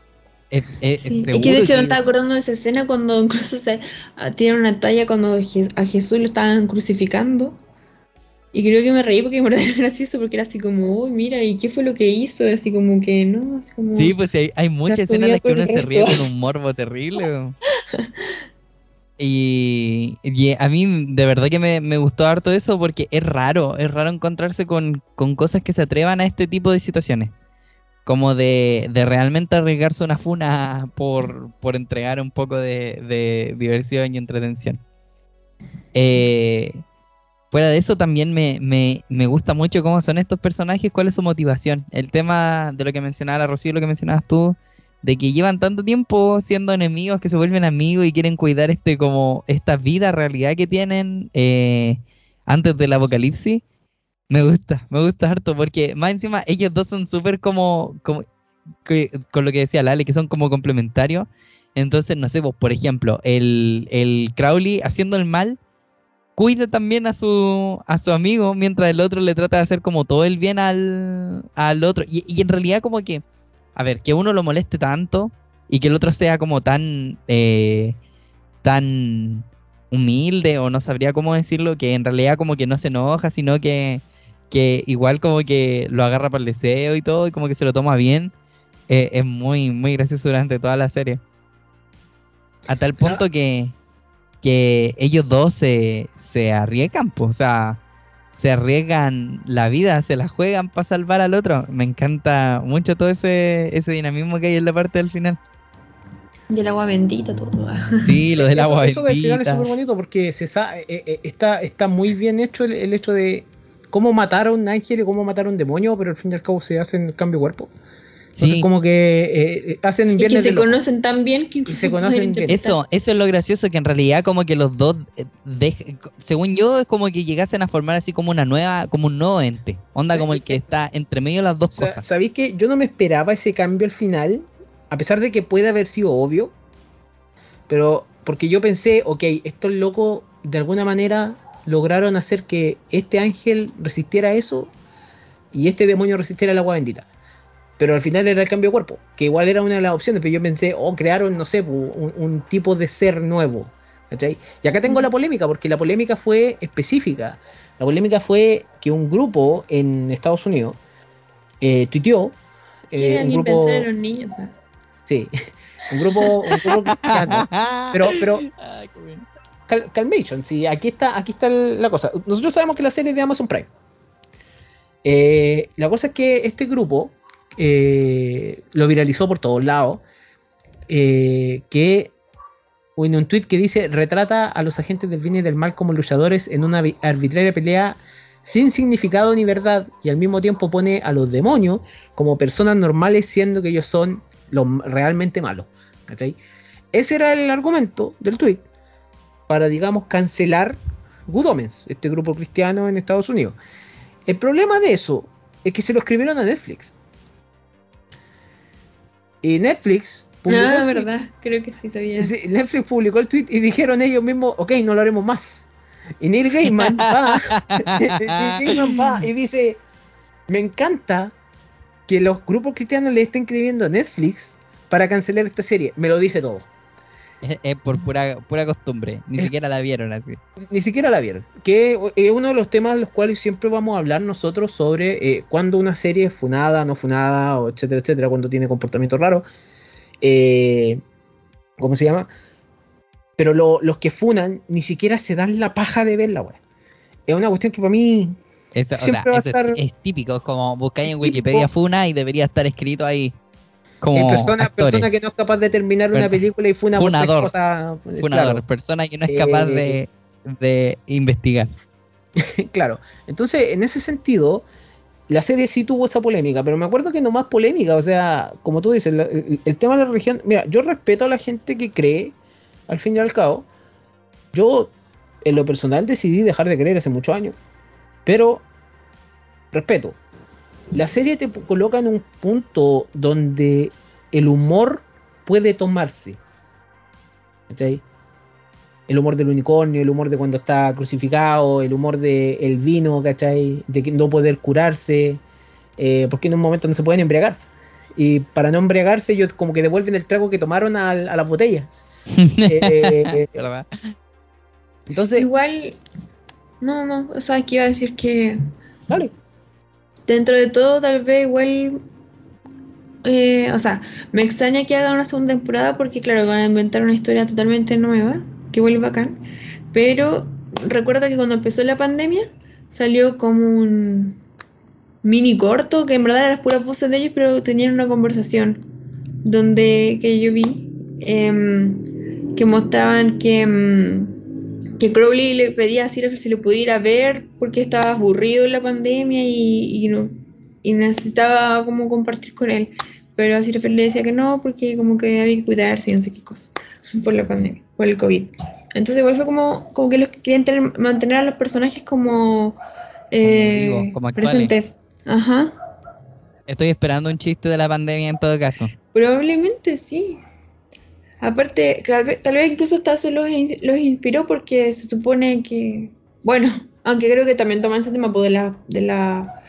es, es- Sí, es seguro que de hecho que- me estaba acordando de esa escena cuando incluso se ah, tiene una talla cuando a Jesús lo estaban crucificando. Y creo que me reí porque me pareció gracioso porque era así como, uy, mira, ¿y qué fue lo que hizo? Así como que, no, así como... Sí, pues hay, hay muchas escenas en las que uno se ríe con un morbo terrible. y a mí de verdad que me, me gustó harto eso porque es raro, es raro encontrarse con, con cosas que se atrevan a este tipo de situaciones. Como de, de realmente arriesgarse una funa por, por entregar un poco de, de diversión y entretención. Eh, fuera de eso también me, me, me gusta mucho cómo son estos personajes, cuál es su motivación. El tema de lo que mencionaba Rocío, lo que mencionabas tú, de que llevan tanto tiempo siendo enemigos que se vuelven amigos y quieren cuidar este como esta vida, realidad que tienen eh, antes del apocalipsis. Me gusta, me gusta harto porque más encima ellos dos son súper como, como con lo que decía Lale, que son como complementarios. Entonces, no sé, por ejemplo, el, el Crowley haciendo el mal cuida también a su, a su amigo mientras el otro le trata de hacer como todo el bien al, al otro. Y, y en realidad como que, a ver, que uno lo moleste tanto y que el otro sea como tan, eh, tan humilde o no sabría cómo decirlo, que en realidad como que no se enoja, sino que, que igual como que lo agarra para el deseo y todo y como que se lo toma bien. eh, es muy, muy gracioso durante toda la serie. A tal punto que, que ellos dos se, se arriesgan, pues, o sea, se arriesgan la vida, se la juegan para salvar al otro. Me encanta mucho todo ese, ese dinamismo que hay en la parte del final. Y el agua bendita, todo. Sí, lo del Eso- agua Eso del final es bendita. súper bonito porque se eh, eh, está, está muy bien hecho el, el hecho de cómo matar a un ángel y cómo matar a un demonio, pero al fin y al cabo se hacen cambio de cuerpo. Entonces Sí, como que eh, eh, hacen Y que se conocen tan bien que incluso se conocen bien. eso, eso es lo gracioso, que en realidad como que los dos, eh, según yo, es como que llegasen a formar así como una nueva, como un nuevo ente. Onda como el que está entre medio de las dos Sa- cosas. ¿Sabéis que yo no me esperaba ese cambio al final? A pesar de que puede haber sido obvio. Pero porque yo pensé, ok, estos locos de alguna manera lograron hacer que este ángel resistiera eso y este demonio resistiera el agua bendita. Pero al final era el cambio de cuerpo, que igual era una de las opciones, pero yo pensé, oh, crearon, no sé, pu- un, un tipo de ser nuevo. ¿cachai? Y acá tengo la polémica, porque la polémica fue específica. La polémica fue que un grupo en Estados Unidos eh, tuiteó. eh, Quiere un alguien grupo, pensar en los niños, sí, un grupo, un grupo cristiano. Pero, pero. Cal- Calmation, sí, aquí está, aquí está la cosa. Nosotros sabemos que la serie es de Amazon Prime. Eh, la cosa es que este grupo eh, lo viralizó por todos lados. eh, que en un tweet que dice retrata a los agentes del bien y del mal como luchadores en una arbitraria pelea sin significado ni verdad y al mismo tiempo pone a los demonios como personas normales siendo que ellos son los realmente malos. Ese era el argumento del tweet para, digamos, cancelar Good Omens, este grupo cristiano en Estados Unidos. El problema de eso es que se lo escribieron a Netflix. Y Netflix publicó Ah, tweet- verdad, creo que sí sabía. Netflix publicó el tweet y dijeron ellos mismos, ok, no lo haremos más. Y Neil Gaiman va, Neil Gaiman va y dice, me encanta que los grupos cristianos le estén escribiendo a Netflix para cancelar esta serie. Me lo dice todo. Es, es por pura, pura costumbre. Ni siquiera la vieron así. Ni siquiera la vieron. Que es uno de los temas los cuales siempre vamos a hablar nosotros sobre eh, cuando una serie es funada, no funada, o etcétera, etcétera, cuando tiene comportamiento raro. Eh, ¿Cómo se llama? Pero lo- los que funan ni siquiera se dan la paja de verla, güey. Es una cuestión que para mí. Eso, o sea, eso es- estar- es, típico. Es como buscáis en. Wikipedia Funa y debería estar escrito ahí. Como eh, persona, actores. persona que no es capaz de terminar una película y funa funador. cosa. Funador, Claro. persona que no es capaz de, Eh, de investigar. claro. Entonces, en ese sentido, la serie sí tuvo esa polémica, pero me acuerdo que no más polémica, o sea, como tú dices, el, el tema de la religión, mira, yo respeto a la gente que cree, al fin y al cabo, yo en lo personal decidí dejar de creer hace muchos años, pero respeto. La serie te coloca en un punto donde el humor puede tomarse. ¿cachai? el humor del unicornio, el humor de cuando está crucificado, el humor del el vino, ¿cachai? De que no poder curarse, eh, porque en un momento no se pueden embriagar. Y para no embriagarse, ellos como que devuelven el trago que tomaron a, a la botella. Eh, ¿Verdad? entonces, Igual, no, no, o sea, que iba a decir que dale. Dentro de todo, tal vez igual. eh, o sea, me extraña que haga una segunda temporada porque, claro, van a inventar una historia totalmente nueva, que igual es bacán. Pero recuerda que cuando empezó la pandemia salió como un mini corto, que en verdad eran las puras voces de ellos, pero tenían una conversación donde que yo vi em, que mostraban que, em, que Crowley le pedía a Sirafel si lo pudiera ver porque estaba aburrido en la pandemia y, y no, y necesitaba como compartir con él. Pero a Sirafel le decía que no porque como que había que cuidarse y no sé qué cosa por la pandemia, por el COVID. Entonces igual fue como, como que los que querían tener- mantener a los personajes como, eh, como presentes. Ajá. Estoy esperando un chiste de la pandemia en todo caso. Probablemente sí. Aparte, tal vez, incluso eso los, los inspiró porque se supone que, bueno, aunque creo que también toman ese tema pues, de la, de la,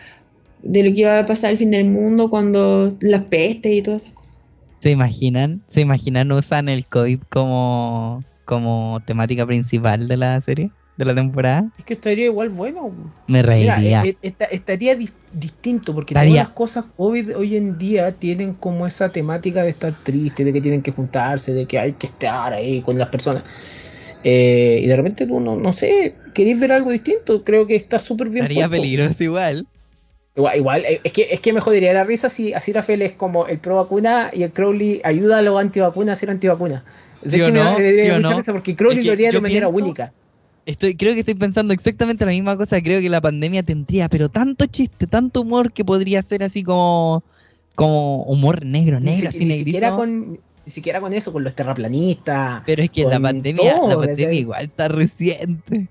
de lo que iba a pasar al fin del mundo cuando las pestes y todas esas cosas. ¿Se imaginan? ¿Se imaginan usan el COVID como, como temática principal de la serie? ¿De la temporada? Es que estaría igual bueno. Me reiría. eh, esta- estaría di- distinto porque Estaría- todas las cosas COVID hoy en día tienen como esa temática de estar triste, de que tienen que juntarse, de que hay que estar ahí con las personas. Eh, y de repente tú no, no sé, queréis ver algo distinto, creo que está súper bien. Estaría puesto. peligroso igual. Igual, igual, eh, es que, es que me jodería la risa si Asirafel es como el pro vacuna y el Crowley ayuda a los antivacunas a ser antivacunas. ¿Sí Es o no? ¿Sí o no? Porque Crowley Es que lo haría de manera pienso- única. Estoy, creo que estoy pensando exactamente la misma cosa. Creo que la pandemia tendría, pero tanto chiste, tanto humor que podría ser así como, como humor negro, Ni, negro, siqui- así ni siquiera con, ni siquiera con eso, con los terraplanistas. Pero es que la pandemia, la pandemia igual está reciente.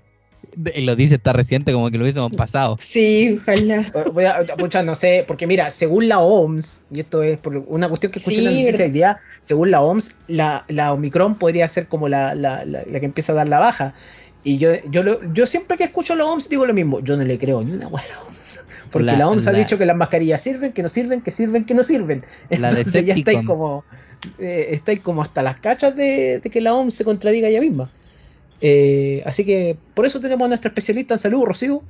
Y lo dice está reciente como que lo hubiésemos pasado. Sí, ojalá. Voy a, pucha, no sé, porque mira, según la OMS, y esto es por una cuestión que escuché en la Sí, noticia hoy día, según la OMS, la, la Omicron podría ser como la, la, la- la que empieza a dar la baja. Y yo, yo, lo- yo siempre que escucho a la OMS digo lo mismo, yo no le creo ni una hueá a la OMS. Porque la, La- OMS ha dicho que las mascarillas sirven, que no sirven, que sirven, que no sirven. La Entonces ya estáis como, eh, estáis como hasta las cachas de, de que la OMS se contradiga ella misma. Eh, así que por eso tenemos a nuestra especialista en salud, Rocío.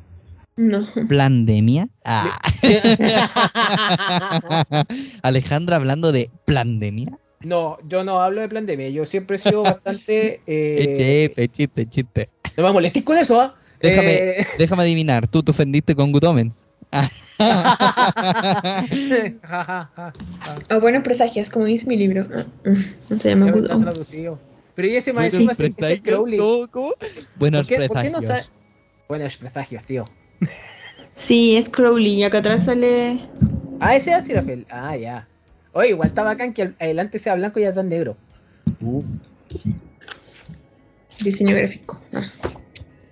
No. ¿Plandemia? Ah. Alejandra hablando de plandemia. No, yo no hablo de pandemia. Yo siempre he sido bastante. Es Eh, chiste, chiste, chiste. no me molestéis con eso, ¿ah? Déjame- Eh, Déjame adivinar, tú te ofendiste con Good Omens. Ah. O buenos presagios, como dice mi libro. No se llama Good Omens. traducido. Pero y ese maestro ese presagios, Crowley. Buenos ¿Por qué, por qué presagios. no? Buenos presagios, tío. Sí, es Crowley. Y acá atrás sale. Ah, ese es Sirafel. Ah, ya. Oye, igual está bacán que adelante sea blanco y atrás negro. Uh. Diseño gráfico. Ah.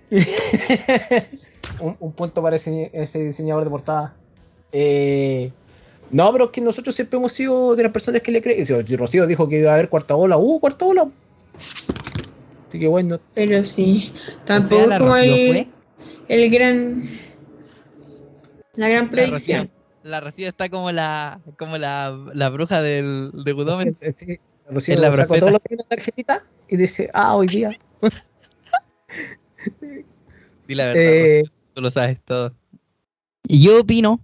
un, un punto para ese, ese diseñador de portada. Eh, no, pero es que nosotros siempre hemos sido de las personas que le creen. Si Rocío dijo que iba a haber cuarta ola, uh, cuarta ola. Así que bueno, Pero sí. O Tampoco sea, la como Rocío el, fue. el gran. La gran La predicción. La Rocío está como la, como la, la bruja del, de Good Omens. Sí, Rocío Es la sacó profeta. todos los días una tarjetita y dice, ah, hoy día. Di la verdad, Eh, Rocío, tú lo sabes todo. Y yo opino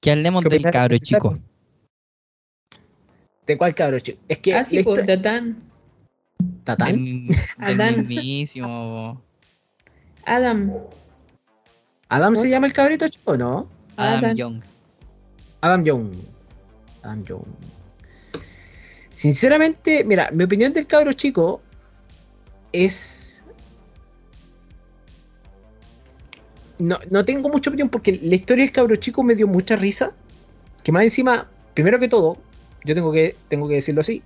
que hablemos ¿Qué del cabro chico. ¿De cuál cabro chico? Es que Ah, sí, la historia- Tatán. ¿Tatán? Adán. mismísimo Adam. ¿Adam se llama el cabrito chico? No. Adam Adán. Young. Adam Young. Adam Young. Sinceramente, mira, mi opinión del cabro chico es. No, no tengo mucha opinión porque la historia del cabro chico me dio mucha risa. Que más encima, primero que todo, yo tengo que, tengo que decirlo así.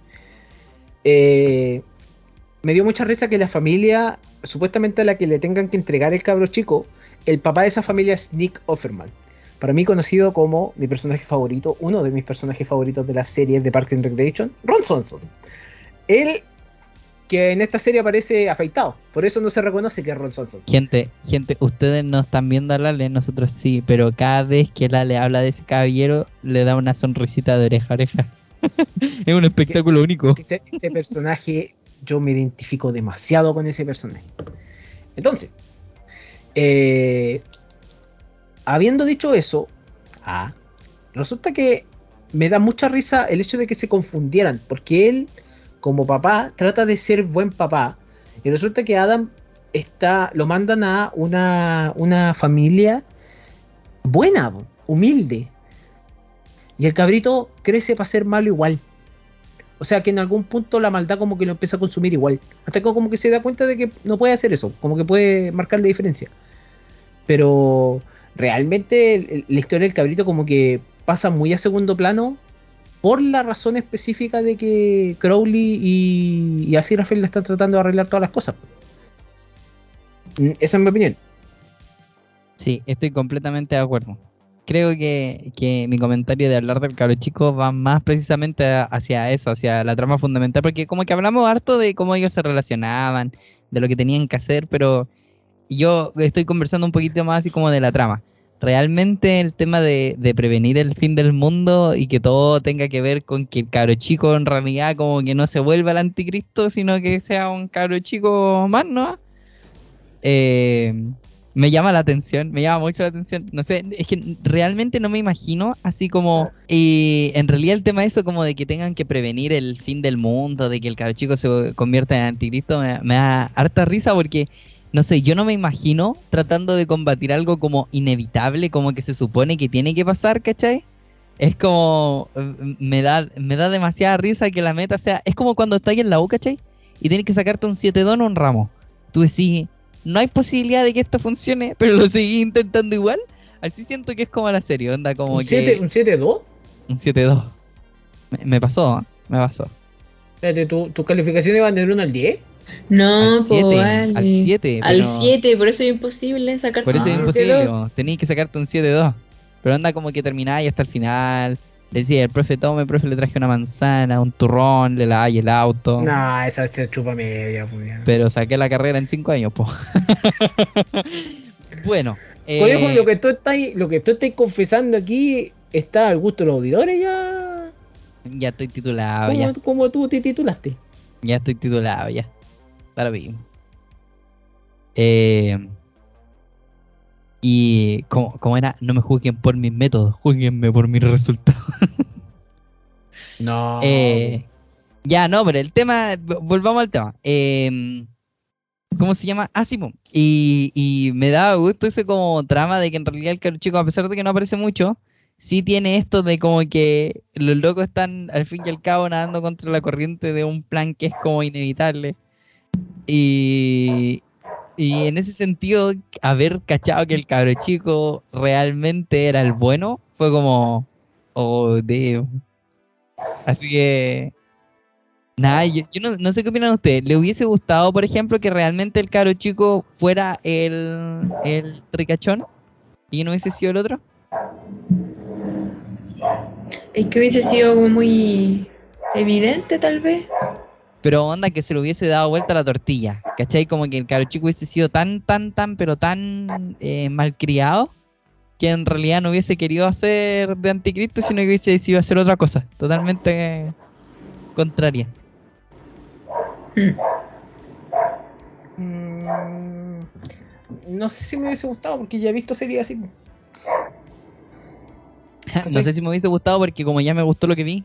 eh, me dio mucha risa que la familia, supuestamente a la que le tengan que entregar el cabro chico, el papá de esa familia es Nick Offerman. Para mí conocido como mi personaje favorito, uno de mis personajes favoritos de las series de Park and Recreation, Ron Swanson. Él que en esta serie aparece afeitado. Por eso no se reconoce que es Ron Swanson. Gente, gente, ustedes no están viendo a Lale, nosotros sí, pero cada vez que Lale habla de ese caballero, le da una sonrisita de oreja a oreja. es un espectáculo único. Ese, ese personaje, yo me identifico demasiado con ese personaje. Entonces, eh, habiendo dicho eso, ah, resulta que me da mucha risa el hecho de que se confundieran, porque él, como papá, trata de ser buen papá, y resulta que Adam está, lo mandan a una, una familia buena, humilde, y el cabrito crece para ser malo igual. O sea que en algún punto la maldad como que lo empieza a consumir igual. Hasta que como que se da cuenta de que no puede hacer eso. Como que puede marcar la diferencia. Pero realmente la historia del cabrito como que pasa muy a segundo plano. Por la razón específica de que Crowley y, y Aziraphale le están tratando de arreglar todas las cosas. Mm, Esa es mi opinión. Sí, estoy completamente de acuerdo. Creo que, que mi comentario de hablar del cabro chico va más precisamente hacia eso, hacia la trama fundamental, porque como que hablamos harto de cómo ellos se relacionaban, de lo que tenían que hacer, pero yo estoy conversando un poquito más así como de la trama. Realmente el tema de, de prevenir el fin del mundo y que todo tenga que ver con que el cabro chico en realidad como que no se vuelva el anticristo, sino que sea un cabro chico más, ¿no? Eh, me llama la atención, me llama mucho la atención. No sé, es que realmente no me imagino así como. eh, en realidad, el tema de eso, como de que tengan que prevenir el fin del mundo, de que el cabro chico se convierta en anticristo, me, me da harta risa porque. No sé, yo no me imagino tratando de combatir algo como inevitable, como que se supone que tiene que pasar, ¿cachai? Es como. eh, Me da, me da demasiada risa que la meta sea. Es como cuando estás en la U, ¿cachai? Y tienes que sacarte un 7 don o un ramo. Tú decís, no hay posibilidad de que esto funcione, pero lo seguí intentando igual. Así siento que es como la serie, onda como ¿Un que 7 un 7-2? un 7-2. Me, me pasó, ¿eh? me pasó. Espérate, ¿tu- ¿tus calificaciones van de 1 al 10? No, al po, 7, vale. al 7. Al 7, por eso es imposible sacarte Por eso es un imposible, 7-2. po. tenías que sacarte un 7-2. Pero anda como que termináis hasta el final. Le decía, el profe tome, el profe le traje una manzana, un turrón, le laváis el auto. Nah, esa se chupa media. pues, ya. Pero saqué la carrera en 5 años, po. bueno. Conejo, eh, lo que tú estás, lo que tú estás confesando aquí está al gusto de los auditores ya. ya estoy titulado, ya. ¿Cómo, cómo tú te titulaste? Ya estoy titulado, ya. Para bien. Eh, y como, como era, no me juzguen por mis métodos, juzguenme por mis resultados. No. Eh, ya, no, pero el tema, volvamos al tema. Eh, ¿Cómo se llama? Ah, sí, y, y me da gusto ese como trama de que en realidad el chico, a pesar de que no aparece mucho, sí tiene esto de como que los locos están al fin y al cabo nadando contra la corriente de un plan que es como inevitable. Y, y en ese sentido, haber cachado que el cabro chico realmente era el bueno, fue como, oh, damn. Así que. Nada, yo, no, no sé qué opinan ustedes. ¿Le hubiese gustado, por ejemplo, que realmente el caro chico fuera el, el ricachón y no hubiese sido el otro? Es que hubiese sido muy evidente, tal vez. Pero onda que se le hubiese dado vuelta la tortilla. ¿Cachai? Como que el caro chico hubiese sido tan, tan, tan, pero tan eh, malcriado que en realidad no hubiese querido hacer de anticristo, sino que hubiese decidido hacer otra cosa. Totalmente contraria. Mm, no sé si me hubiese gustado porque ya he visto series así. no sé si me hubiese gustado porque como ya me gustó lo que vi,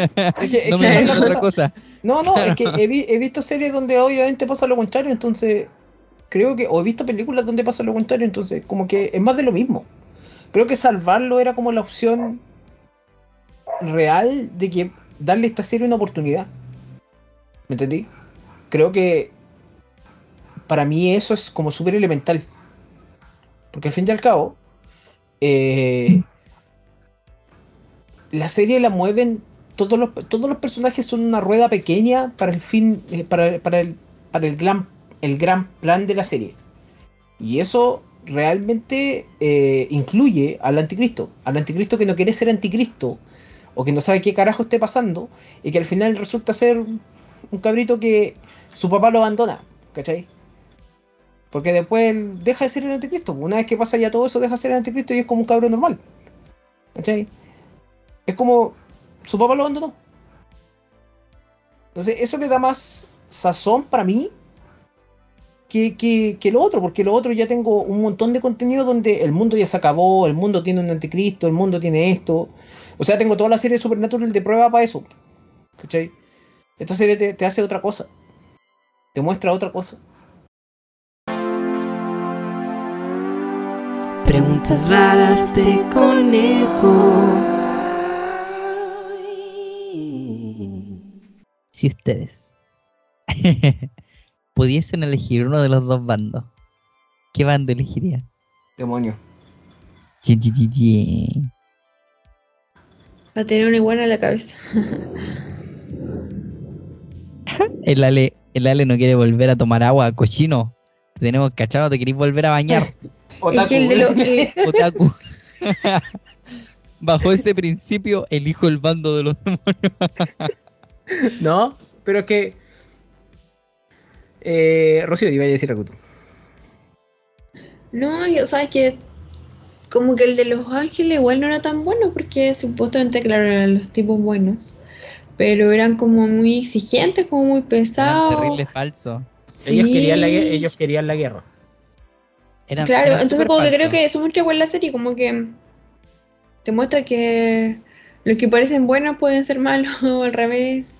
no me otra cosa. No, no, es que he, vi- he visto series donde obviamente pasa lo contrario, entonces creo que, o he visto películas donde pasa lo contrario, entonces como que es más de lo mismo. Creo que salvarlo era como la opción real de que darle a esta serie una oportunidad. ¿Me entendí? Creo que para mí eso es como súper elemental. Porque al fin y al cabo, eh, la serie la mueven todos los, todos los personajes son una rueda pequeña para el fin, eh, para, para el, para el gran, el gran plan de la serie. Y eso realmente eh, incluye al anticristo. Al anticristo que no quiere ser anticristo. O que no sabe qué carajo esté pasando. Y que al final resulta ser un cabrito que su papá lo abandona, ¿cachai? Porque después deja de ser el anticristo. Una vez que pasa ya todo eso, deja de ser el anticristo y es como un cabrón normal. ¿Cachai? Es como su papá lo abandonó. Entonces, eso le da más sazón para mí que, que, que lo otro, porque lo otro ya tengo un montón de contenido donde el mundo ya se acabó, el mundo tiene un anticristo, el mundo tiene esto. O sea, tengo toda la serie de Supernatural de prueba para eso. ¿Cachai? Esta serie te, te hace otra cosa. Te muestra otra cosa. Preguntas raras de conejo. Si ustedes pudiesen elegir uno de los dos bandos, ¿qué bando elegirían? Demonio. Va a tener una iguana en la cabeza. El Ale, el Ale no quiere volver a tomar agua, cochino. Te tenemos cachado, te querés volver a bañar. Es que el de lo- eh, Otaku. Bajo ese principio, elijo el bando de los demonios. No, pero es que. Eh, Rocío, iba a decir algo tú. No, yo sabes que como que el de Los Ángeles igual no era tan bueno porque supuestamente, claro, eran los tipos buenos. Pero eran como muy exigentes, como muy Eran pesados. terrible falso. Ellos, Sí. querían la, ellos querían la guerra. Eran, Claro, eran entonces como que creo falsos. que eso muestra igual la serie, como que te muestra que los que parecen buenos pueden ser malos o al revés.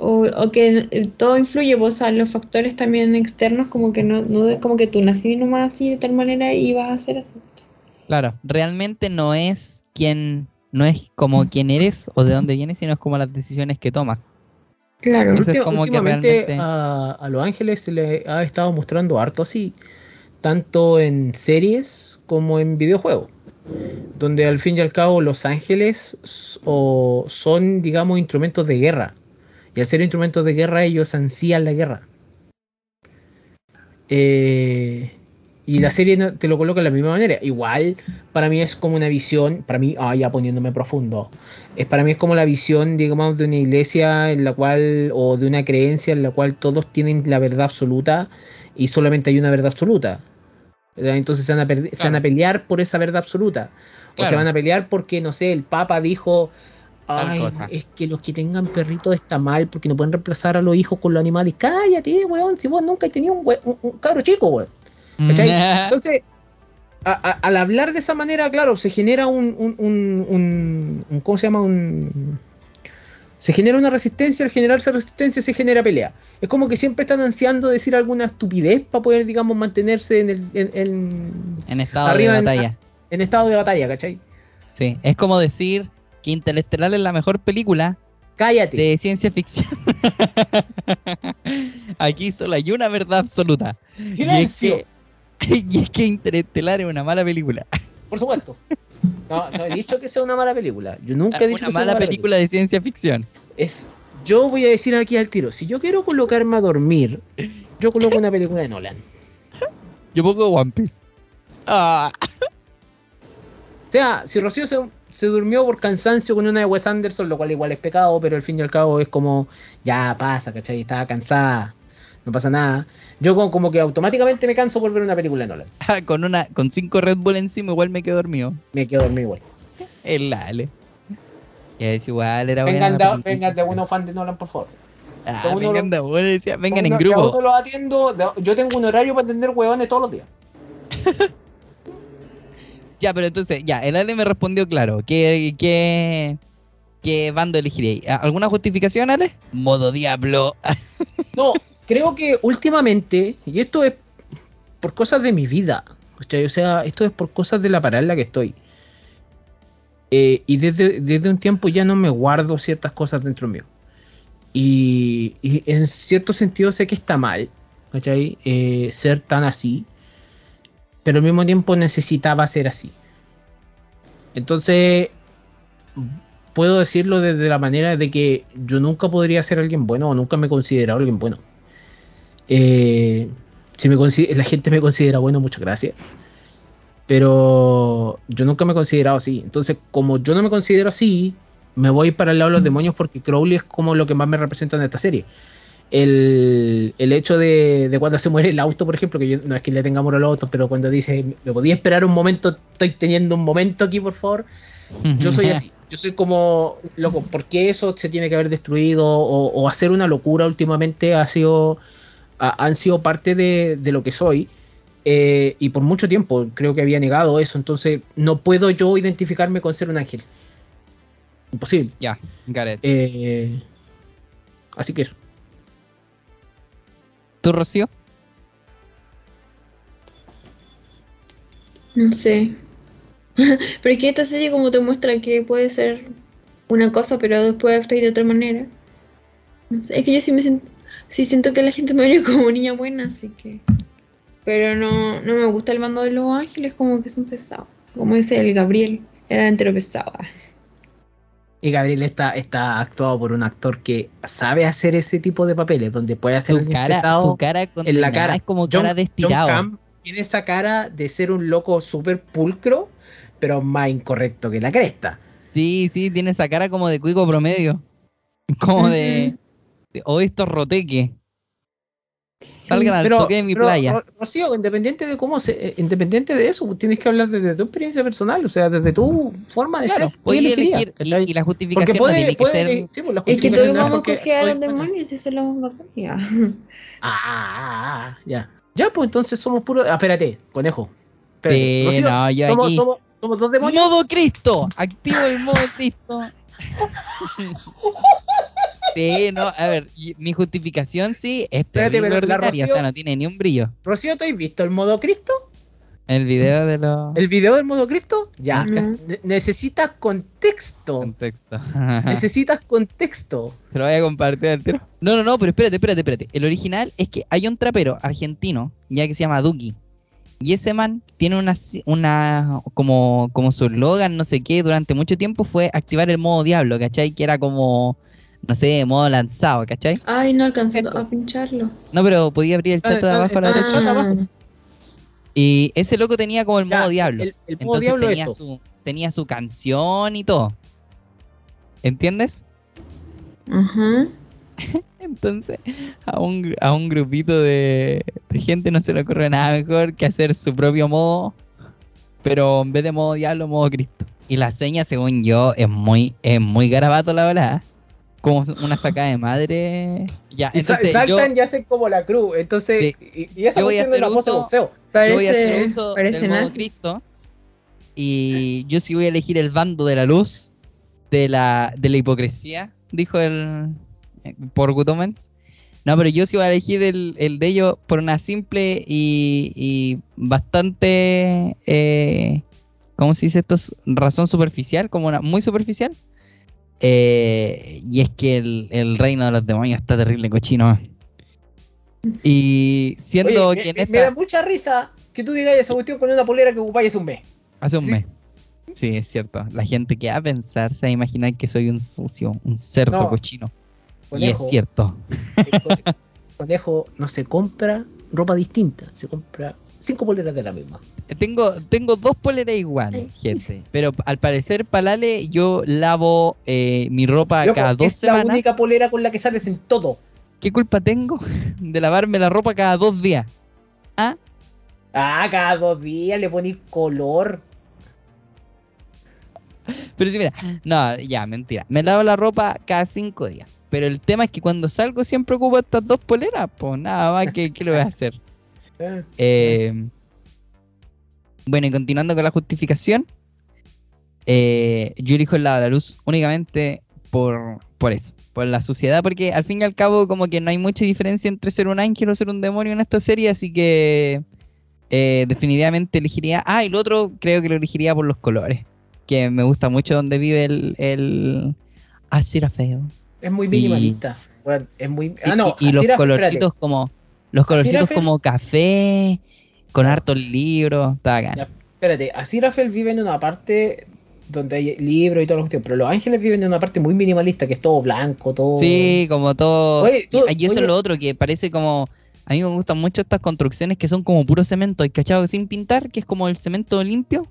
O, o que eh, todo influye, pues, o sea, los factores también externos, como que no, no es como que tú nací nomás así de tal manera y vas a ser así. Claro, realmente no es quien, no es como quien eres o de dónde vienes, sino es como las decisiones que tomas. Claro. Eso es Última- como que realmente- a, a Los Ángeles se le ha estado mostrando harto así, tanto en series como en videojuegos, donde al fin y al cabo Los Ángeles o son, digamos, instrumentos de guerra. Y al ser instrumentos de guerra, ellos ansían la guerra. Eh, y la serie te lo coloca de la misma manera. Igual, para mí es como una visión, para mí, ah, ya poniéndome profundo, es para mí es como la visión, digamos, de una iglesia en la cual, o de una creencia en la cual todos tienen la verdad absoluta y solamente hay una verdad absoluta. Entonces se van, a se van a pelear por esa verdad absoluta. O se van a pelear porque, no sé, el Papa dijo, Tal Ay, cosa. es que los que tengan perritos está mal porque no pueden reemplazar a los hijos con los animales. Cállate, weón, si vos nunca has tenido un, we- un- un cabro chico, weón. ¿Cachai? Entonces, a- a- al hablar de esa manera, claro, se genera un, un, ¿cómo se llama? Un, se genera una resistencia, al generarse resistencia se genera pelea. Es como que siempre están ansiando decir alguna estupidez para poder, digamos, mantenerse en, el, en, en- en estado Arriba de en- batalla. en estado de batalla, ¿cachai? Sí, es como decir que Interestelar es la mejor película Cállate. de ciencia ficción. Aquí solo hay una verdad absoluta. ¡Silencio! Y es, que, y es que Interestelar es una mala película. Por supuesto. No, no he dicho que sea una mala película. Yo nunca he dicho Una que sea mala película de ciencia ficción. Es, yo voy a decir aquí al tiro, si yo quiero colocarme a dormir, yo coloco una película de Nolan. Yo pongo One Piece. Ah, O sea, si Rocío se, se durmió por cansancio con una de Wes Anderson, lo cual igual es pecado, pero al fin y al cabo es como, ya pasa, ¿cachai? Estaba cansada, no pasa nada. Yo como, como que automáticamente me canso por ver una película de Nolan. con una con cinco Red Bull encima igual me quedo dormido. Me quedo dormido igual. El Ale. Y es igual, era Vengan de, vengan de uno fan de Nolan, por favor. Ah, uno vengan de bueno, decía, vengan en Uno- grupo. uno los atiendo, de- yo tengo un horario para atender huevones todos los días. Ya, pero entonces, ya, el Ale me respondió claro. ¿Qué, qué, qué bando elegiríais? ¿Alguna justificación, Ale? Modo Diablo. No, creo que últimamente, y esto es por cosas de mi vida, ¿cachai? o sea, esto es por cosas de la parada en la que estoy. Eh, y desde, desde un tiempo ya no me guardo ciertas cosas dentro mío. Y, y en cierto sentido sé que está mal, ¿cachai? Eh, ser tan así, pero al mismo tiempo necesitaba ser así. Entonces, puedo decirlo desde la manera de que yo nunca podría ser alguien bueno o nunca me he considerado alguien bueno. Eh, si me la gente me considera bueno, muchas gracias. Pero yo nunca me he considerado así. Entonces, como yo no me considero así, me voy para el lado de los demonios porque Crowley es como lo que más me representa en esta serie. El, el hecho de, de cuando se muere el auto, por ejemplo, que yo no es que le tenga amor a los autos, pero cuando dice, ¿me podía esperar un momento? Estoy teniendo un momento aquí, por favor. Yo soy así. Yo soy como, loco, ¿por qué eso se tiene que haber destruido? O, o hacer una locura últimamente ha sido, ha- han sido parte de, de lo que soy. Eh, y por mucho tiempo creo que había negado eso. Entonces no puedo yo identificarme con ser un ángel. Imposible. Ya. Eh, así que eso. ¿Tú, Rocío? No sé. pero es que esta serie como te muestra que puede ser una cosa, pero después actuar de otra manera. No sé, es que yo sí me siento, sí siento que la gente me ve como niña buena, así que... Pero no, no me gusta el bando de los ángeles, como que son pesados. Como dice el Gabriel, era entero pesado. Y Gabriel está, está actuado por un actor que sabe hacer ese tipo de papeles, donde puede hacer Su un cara, pesado su cara en la cara. es como John- cara de John estirado. Hamm tiene esa cara de ser un loco súper pulcro, pero más incorrecto que la cresta. Sí, sí, tiene esa cara como de cuico promedio. Como de. de, O estos roteque. Salgan al toque de mi pero, playa. Ro- Rocío, independiente de cómo se, eh, independiente de eso, tienes que hablar desde tu experiencia personal, o sea, desde tu forma de Claro, ser. Elegir. Y, y la justificación no puede, tiene que puede- ser. sí, pues, Es que todos es vamos a coger a los demonios y eso lo vamos a. Ah, ah, ah, ah, ya. Ya, pues entonces somos puros. Ah, espérate, conejo. Espérate. Sí, Rocío, no, yo somos, aquí. somos, somos dos demonios. ¡Modo Cristo! Activo el modo Cristo. sí, no, a ver, mi justificación sí es Espérate, pero la ordinaria, o Rocío- sea, no tiene ni un brillo. Rocío, ¿tú has visto el modo Cristo? El video de los ¿El video del modo Cristo? Ya. Ne- necesitas contexto. contextos. Necesitas contexto. Se lo voy a compartir al tiro. No, no, no, pero espérate, espérate, espérate. El original es que hay un trapero argentino, ya que se llama Duki. Y ese man tiene una, una como, como su eslogan, no sé qué, durante mucho tiempo fue activar el modo diablo, ¿cachai? Que era como, no sé, modo lanzado, ¿cachai? Ay, no Esto. a pincharlo. No, pero podía abrir el chat Ah, de ah, abajo a la ah, derecha. chat. Y ese loco tenía como el Ya, modo diablo. El, el modo Entonces diablo tenía su, tenía su canción y todo. ¿Entiendes? Ajá. Entonces, a un, a un grupito de, de gente no se le ocurre nada mejor que hacer su propio modo, pero en vez de modo diablo, modo Cristo. Y la seña, según yo, es muy, es muy garabato, la verdad. Como una sacada de madre. Ya, Y entonces yo, saltan y hacen como la cruz. Entonces, y, y esa Yo voy a hacer la pose de uso- boxeo. yo voy a hacer uso parece del modo. Cristo. Y yo sí voy a elegir el bando de la luz, de la, de la hipocresía, dijo el por Gutomens. No, pero yo sí voy a elegir el, el de ellos por una simple y, y bastante, eh, ¿cómo se dice esto? Razón superficial, como una muy superficial. Eh, y es que el, el reino de los demonios está terrible cochino. Y siendo Oye, que me, en me esta... da mucha risa que tú digas esa cuestión con una polera que ocupáis hace un mes. Hace un Sí. mes. Sí, es cierto. La gente que va a pensar se va a imaginar que soy un sucio, un cerdo No. cochino. Y es cierto. el co- conejo no se compra ropa distinta, se compra cinco poleras de la misma. Tengo, tengo dos poleras iguales, gente. Pero al parecer, Palale, yo lavo eh, mi ropa Loco, cada dos es la semanas. única polera con la que sales en todo. ¿Qué culpa tengo de lavarme la ropa cada dos días? ¿Ah? Ah, cada dos días le ponís color. Pero sí, mira, no, ya, mentira. Me lavo la ropa cada cinco días. Pero el tema es que cuando salgo siempre ocupo estas dos poleras. Pues nada más, ¿qué, qué le voy a hacer? Eh, Eh, bueno, y continuando con la justificación, eh, yo elijo el lado de la luz únicamente por, por eso, por la sociedad, porque al fin y al cabo como que no hay mucha diferencia entre ser un ángel o ser un demonio en esta serie, así que eh, definitivamente elegiría... Ah, y lo otro creo que lo elegiría por los colores, que me gusta mucho donde vive el... el. Es muy minimalista. Bueno, es muy. Y, Ah, no, y- y los colorcitos espérate. como... Los colorcitos como café, con hartos libros, está bacán. Espérate, Aziraphale vive en una parte donde hay libros y todo lo cuestión, pero los ángeles viven en una parte muy minimalista, que es todo blanco, todo. Sí, como todo. Oye, tú- y eso oye. es lo otro, que parece como. A mí me gustan mucho estas construcciones que son como puro cemento, y cachado sin pintar, que es como el cemento limpio.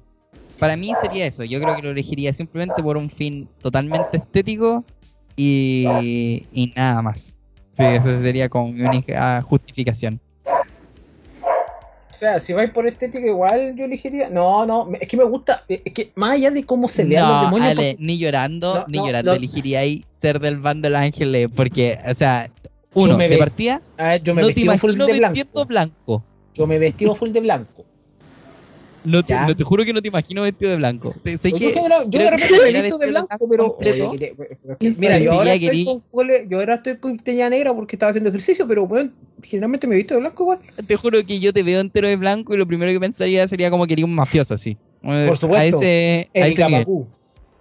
Para mí sería eso. Yo creo que lo elegiría simplemente por un fin totalmente estético y, y nada más. Sí, esa sería como mi única justificación. O sea, si vais por estética, igual yo elegiría. No, no, es que me gusta. Es que más allá de cómo se lean los No, demonios. Ale, porque- ni llorando, No, ni no, llorando elegiría ahí ser del bando de los ángeles, porque, o sea, uno, me de ve- partida, a ver, yo me no te full de blanco. blanco. Yo me vestido full de blanco. No te, Ya. no te juro que no te imagino vestido de blanco. Te- sé Yo, que- genera- yo creo de repente me era visto de vestido de blanco, pero. completo. oye, que te- Mira, yo ahora, estoy con, yo ahora estoy con teñida negra porque estaba haciendo ejercicio, pero bueno, generalmente me visto de blanco igual. te juro que yo te veo entero de blanco y lo primero que pensaría sería como que eres un mafioso así. Por supuesto. A ese, a ese.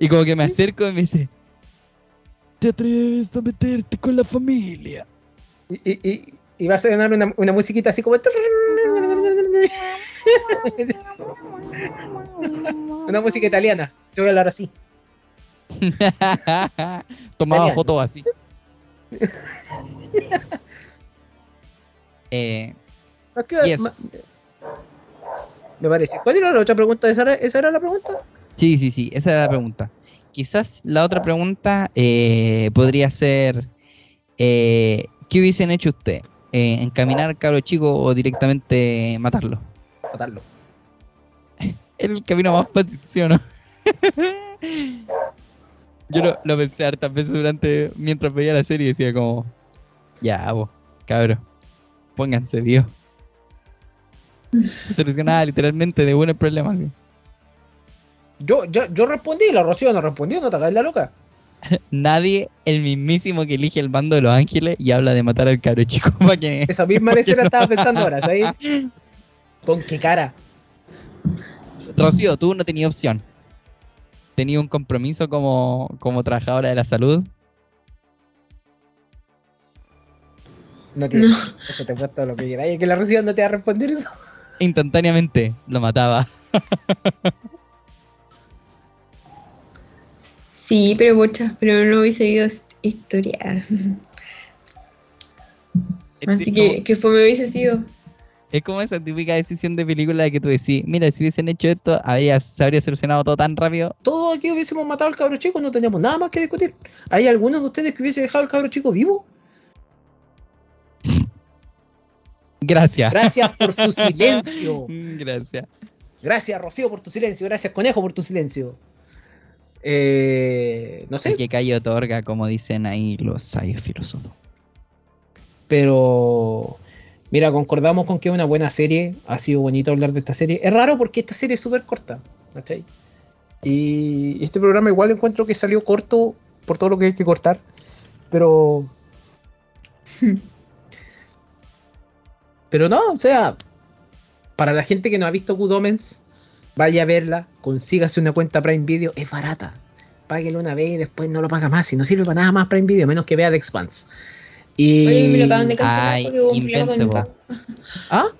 Y como que me acerco y me dice, ¿te atreves a meterte con la familia? Y, y, y, y va a sonar una, una musiquita así como. Una música italiana. Yo voy a hablar así. Tomaba fotos así. eh, Y eso. Me parece. ¿Cuál era la otra pregunta? ¿Esa era, esa era la pregunta? sí, sí, sí, esa era la pregunta. Quizás la otra pregunta eh, podría ser, eh, ¿qué hubiesen hecho usted? Eh, ¿Encaminar al cabro chico o directamente matarlo? Era el camino más fácil, ¿sí o no? Yo lo, lo pensé hartas veces durante, mientras veía la serie y decía como, ya, vos, cabro, pónganse vivos. Solucionaba literalmente de buen el problema, así. Yo, yo, yo respondí, la Rocío no respondió, no te hagas la loca. Nadie, el mismísimo que elige el bando de los ángeles y habla de matar al cabro chico para que... Esa misma escena estaba pensando ahora, ¿sabes? ¿Con qué cara? Rocío, tú no tenías opción. Tenía un compromiso como, como trabajadora de la salud. No tiene. Eso te puesto lo que quieras. Y que la Rocío no te va a responder eso. Instantáneamente lo mataba. Sí, pero bocha, pero no hubiese habido historia. Así que, que fue me hubiese sido. Es como esa típica decisión de película que tú decís, mira, si hubiesen hecho esto, habría, se habría solucionado todo tan rápido. Todos aquí hubiésemos matado al cabro chico, no teníamos nada más que discutir. ¿Hay alguno de ustedes que hubiese dejado al cabro chico vivo? Gracias. Gracias por su silencio. Gracias. Gracias, Rocío, por tu silencio. Gracias, Conejo, por tu silencio. Eh, no sé, El que calle otorga, como dicen ahí los sabios filósofos. pero mira, concordamos con que es una buena serie. Ha sido bonito hablar de esta serie. Es raro porque esta serie es súper corta, ¿cachai? Y este programa igual encuentro que salió corto por todo lo que hay que cortar. Pero. pero no, o sea, para la gente que no ha visto Good Omens, vaya a verla, consígase una cuenta Prime Video, es barata. Páguelo una vez y después no lo paga más. Si no sirve para nada más Prime Video, a menos que vea The Expanse. Y... Oye, me lo acaban de cancelar Ay, porque hubo un problema con el Invincible. pago. ¿Ah?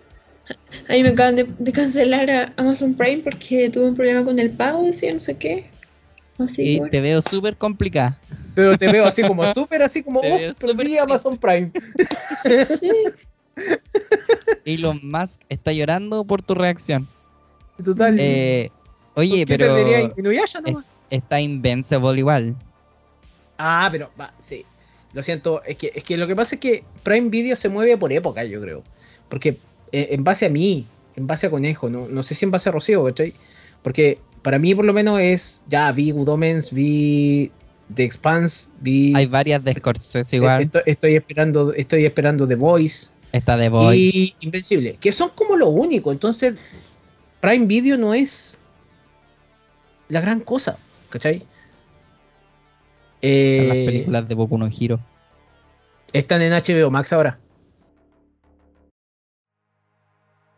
A mí me acaban de, de cancelar a Amazon Prime porque tuve un problema con el pago, decía no sé qué. Así Y bueno. te veo súper complicada. Pero te veo así como súper, así como, Te oh, perdí Amazon Prime. Sí. Elon Musk está llorando por tu reacción. Total. Eh, ¿por oye, pero perdería Inuyasha nomás? está Invincible igual. Ah, pero va, sí. Lo siento, es que, es que lo que pasa es que Prime Video se mueve por época, yo creo. Porque eh, en base a mí, en base a Conejo, no, no sé si en base a Rocío, ¿cachai? Porque para mí por lo menos es, ya vi Good Omens, vi The Expanse, vi... Hay varias de Scorsese eh, igual. Estoy, estoy esperando, estoy esperando The Voice Está The Boy. y Invencible, que son como lo único. Entonces, Prime Video no es la gran cosa, ¿cachai? Están las Eh, películas de Boku no Hero. están en HBO Max ahora.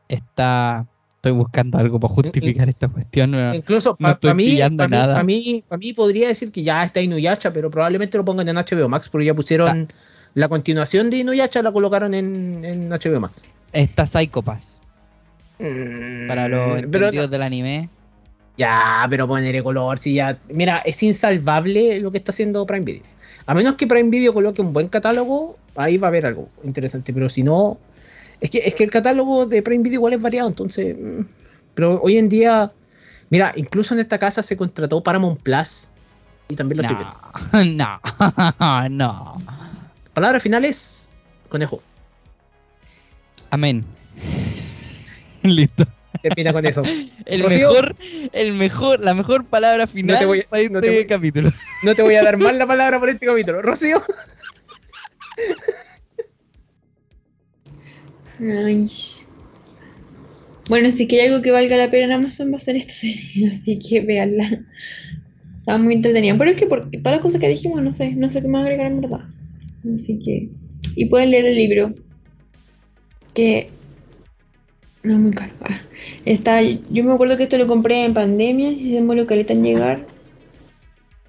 Está. Estoy buscando algo para justificar esta cuestión. ¿no? Incluso para mí, pa' mí, pa' mí, pa' mí podría decir que ya está Inuyasha, pero probablemente lo pongan en HBO Max porque ya pusieron la continuación de Inuyasha, la colocaron en, en HBO Max. Está Psycho Pass. Para los Mm, entendidos del anime. Ya, pero ponerle color, si ya. Mira, es insalvable lo que está haciendo Prime Video. A menos que Prime Video coloque un buen catálogo, ahí va a haber algo interesante. Pero si no. Es que, es que el catálogo de Prime Video igual es variado, entonces. mm, Pero hoy en día. Mira, incluso en esta casa se contrató Paramount Plus. Y también lo. No, no, no. Palabras finales. Conejo, Amén. Listo. Termina con eso. El Rocío. mejor, el mejor, la mejor palabra final voy a- para este no te voy- capítulo. No te voy a dar más la palabra por este capítulo. Rocío. Ay. Bueno, si que hay algo que valga la pena en Amazon va a ser esta serie, así que véanla. Estaba muy entretenida. Pero es que por todas las cosas que dijimos, no sé, no sé qué más agregar en verdad. Así que. Y pueden leer el libro. Que. No muy caro. Ah, Está, yo me acuerdo que esto lo compré en pandemia, si se demoró caleta en llegar.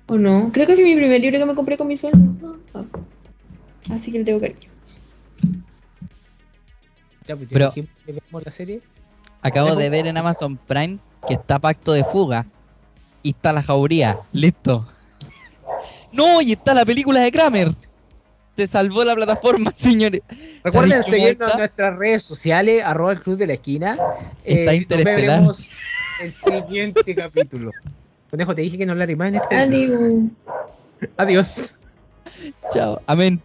¿O no? Creo que fue mi primer libro que me compré con mi sueldo. Ah, ah. Así que le tengo cariño. Ya, pues, Pero- dijimos que vemos la serie. Acabo de ver en Amazon Prime que está Pacto de Fuga. Y está la jauría. Listo. No, y está la película de Kramer. Se salvó la plataforma, señores. Recuerden ¿Sabéis cómo seguirnos en nuestras redes sociales, arroba el club de la esquina. Está interestelar. veremos el siguiente capítulo. Conejo, te dije que no la más en este. Adiós. Adiós. Chao. Amén.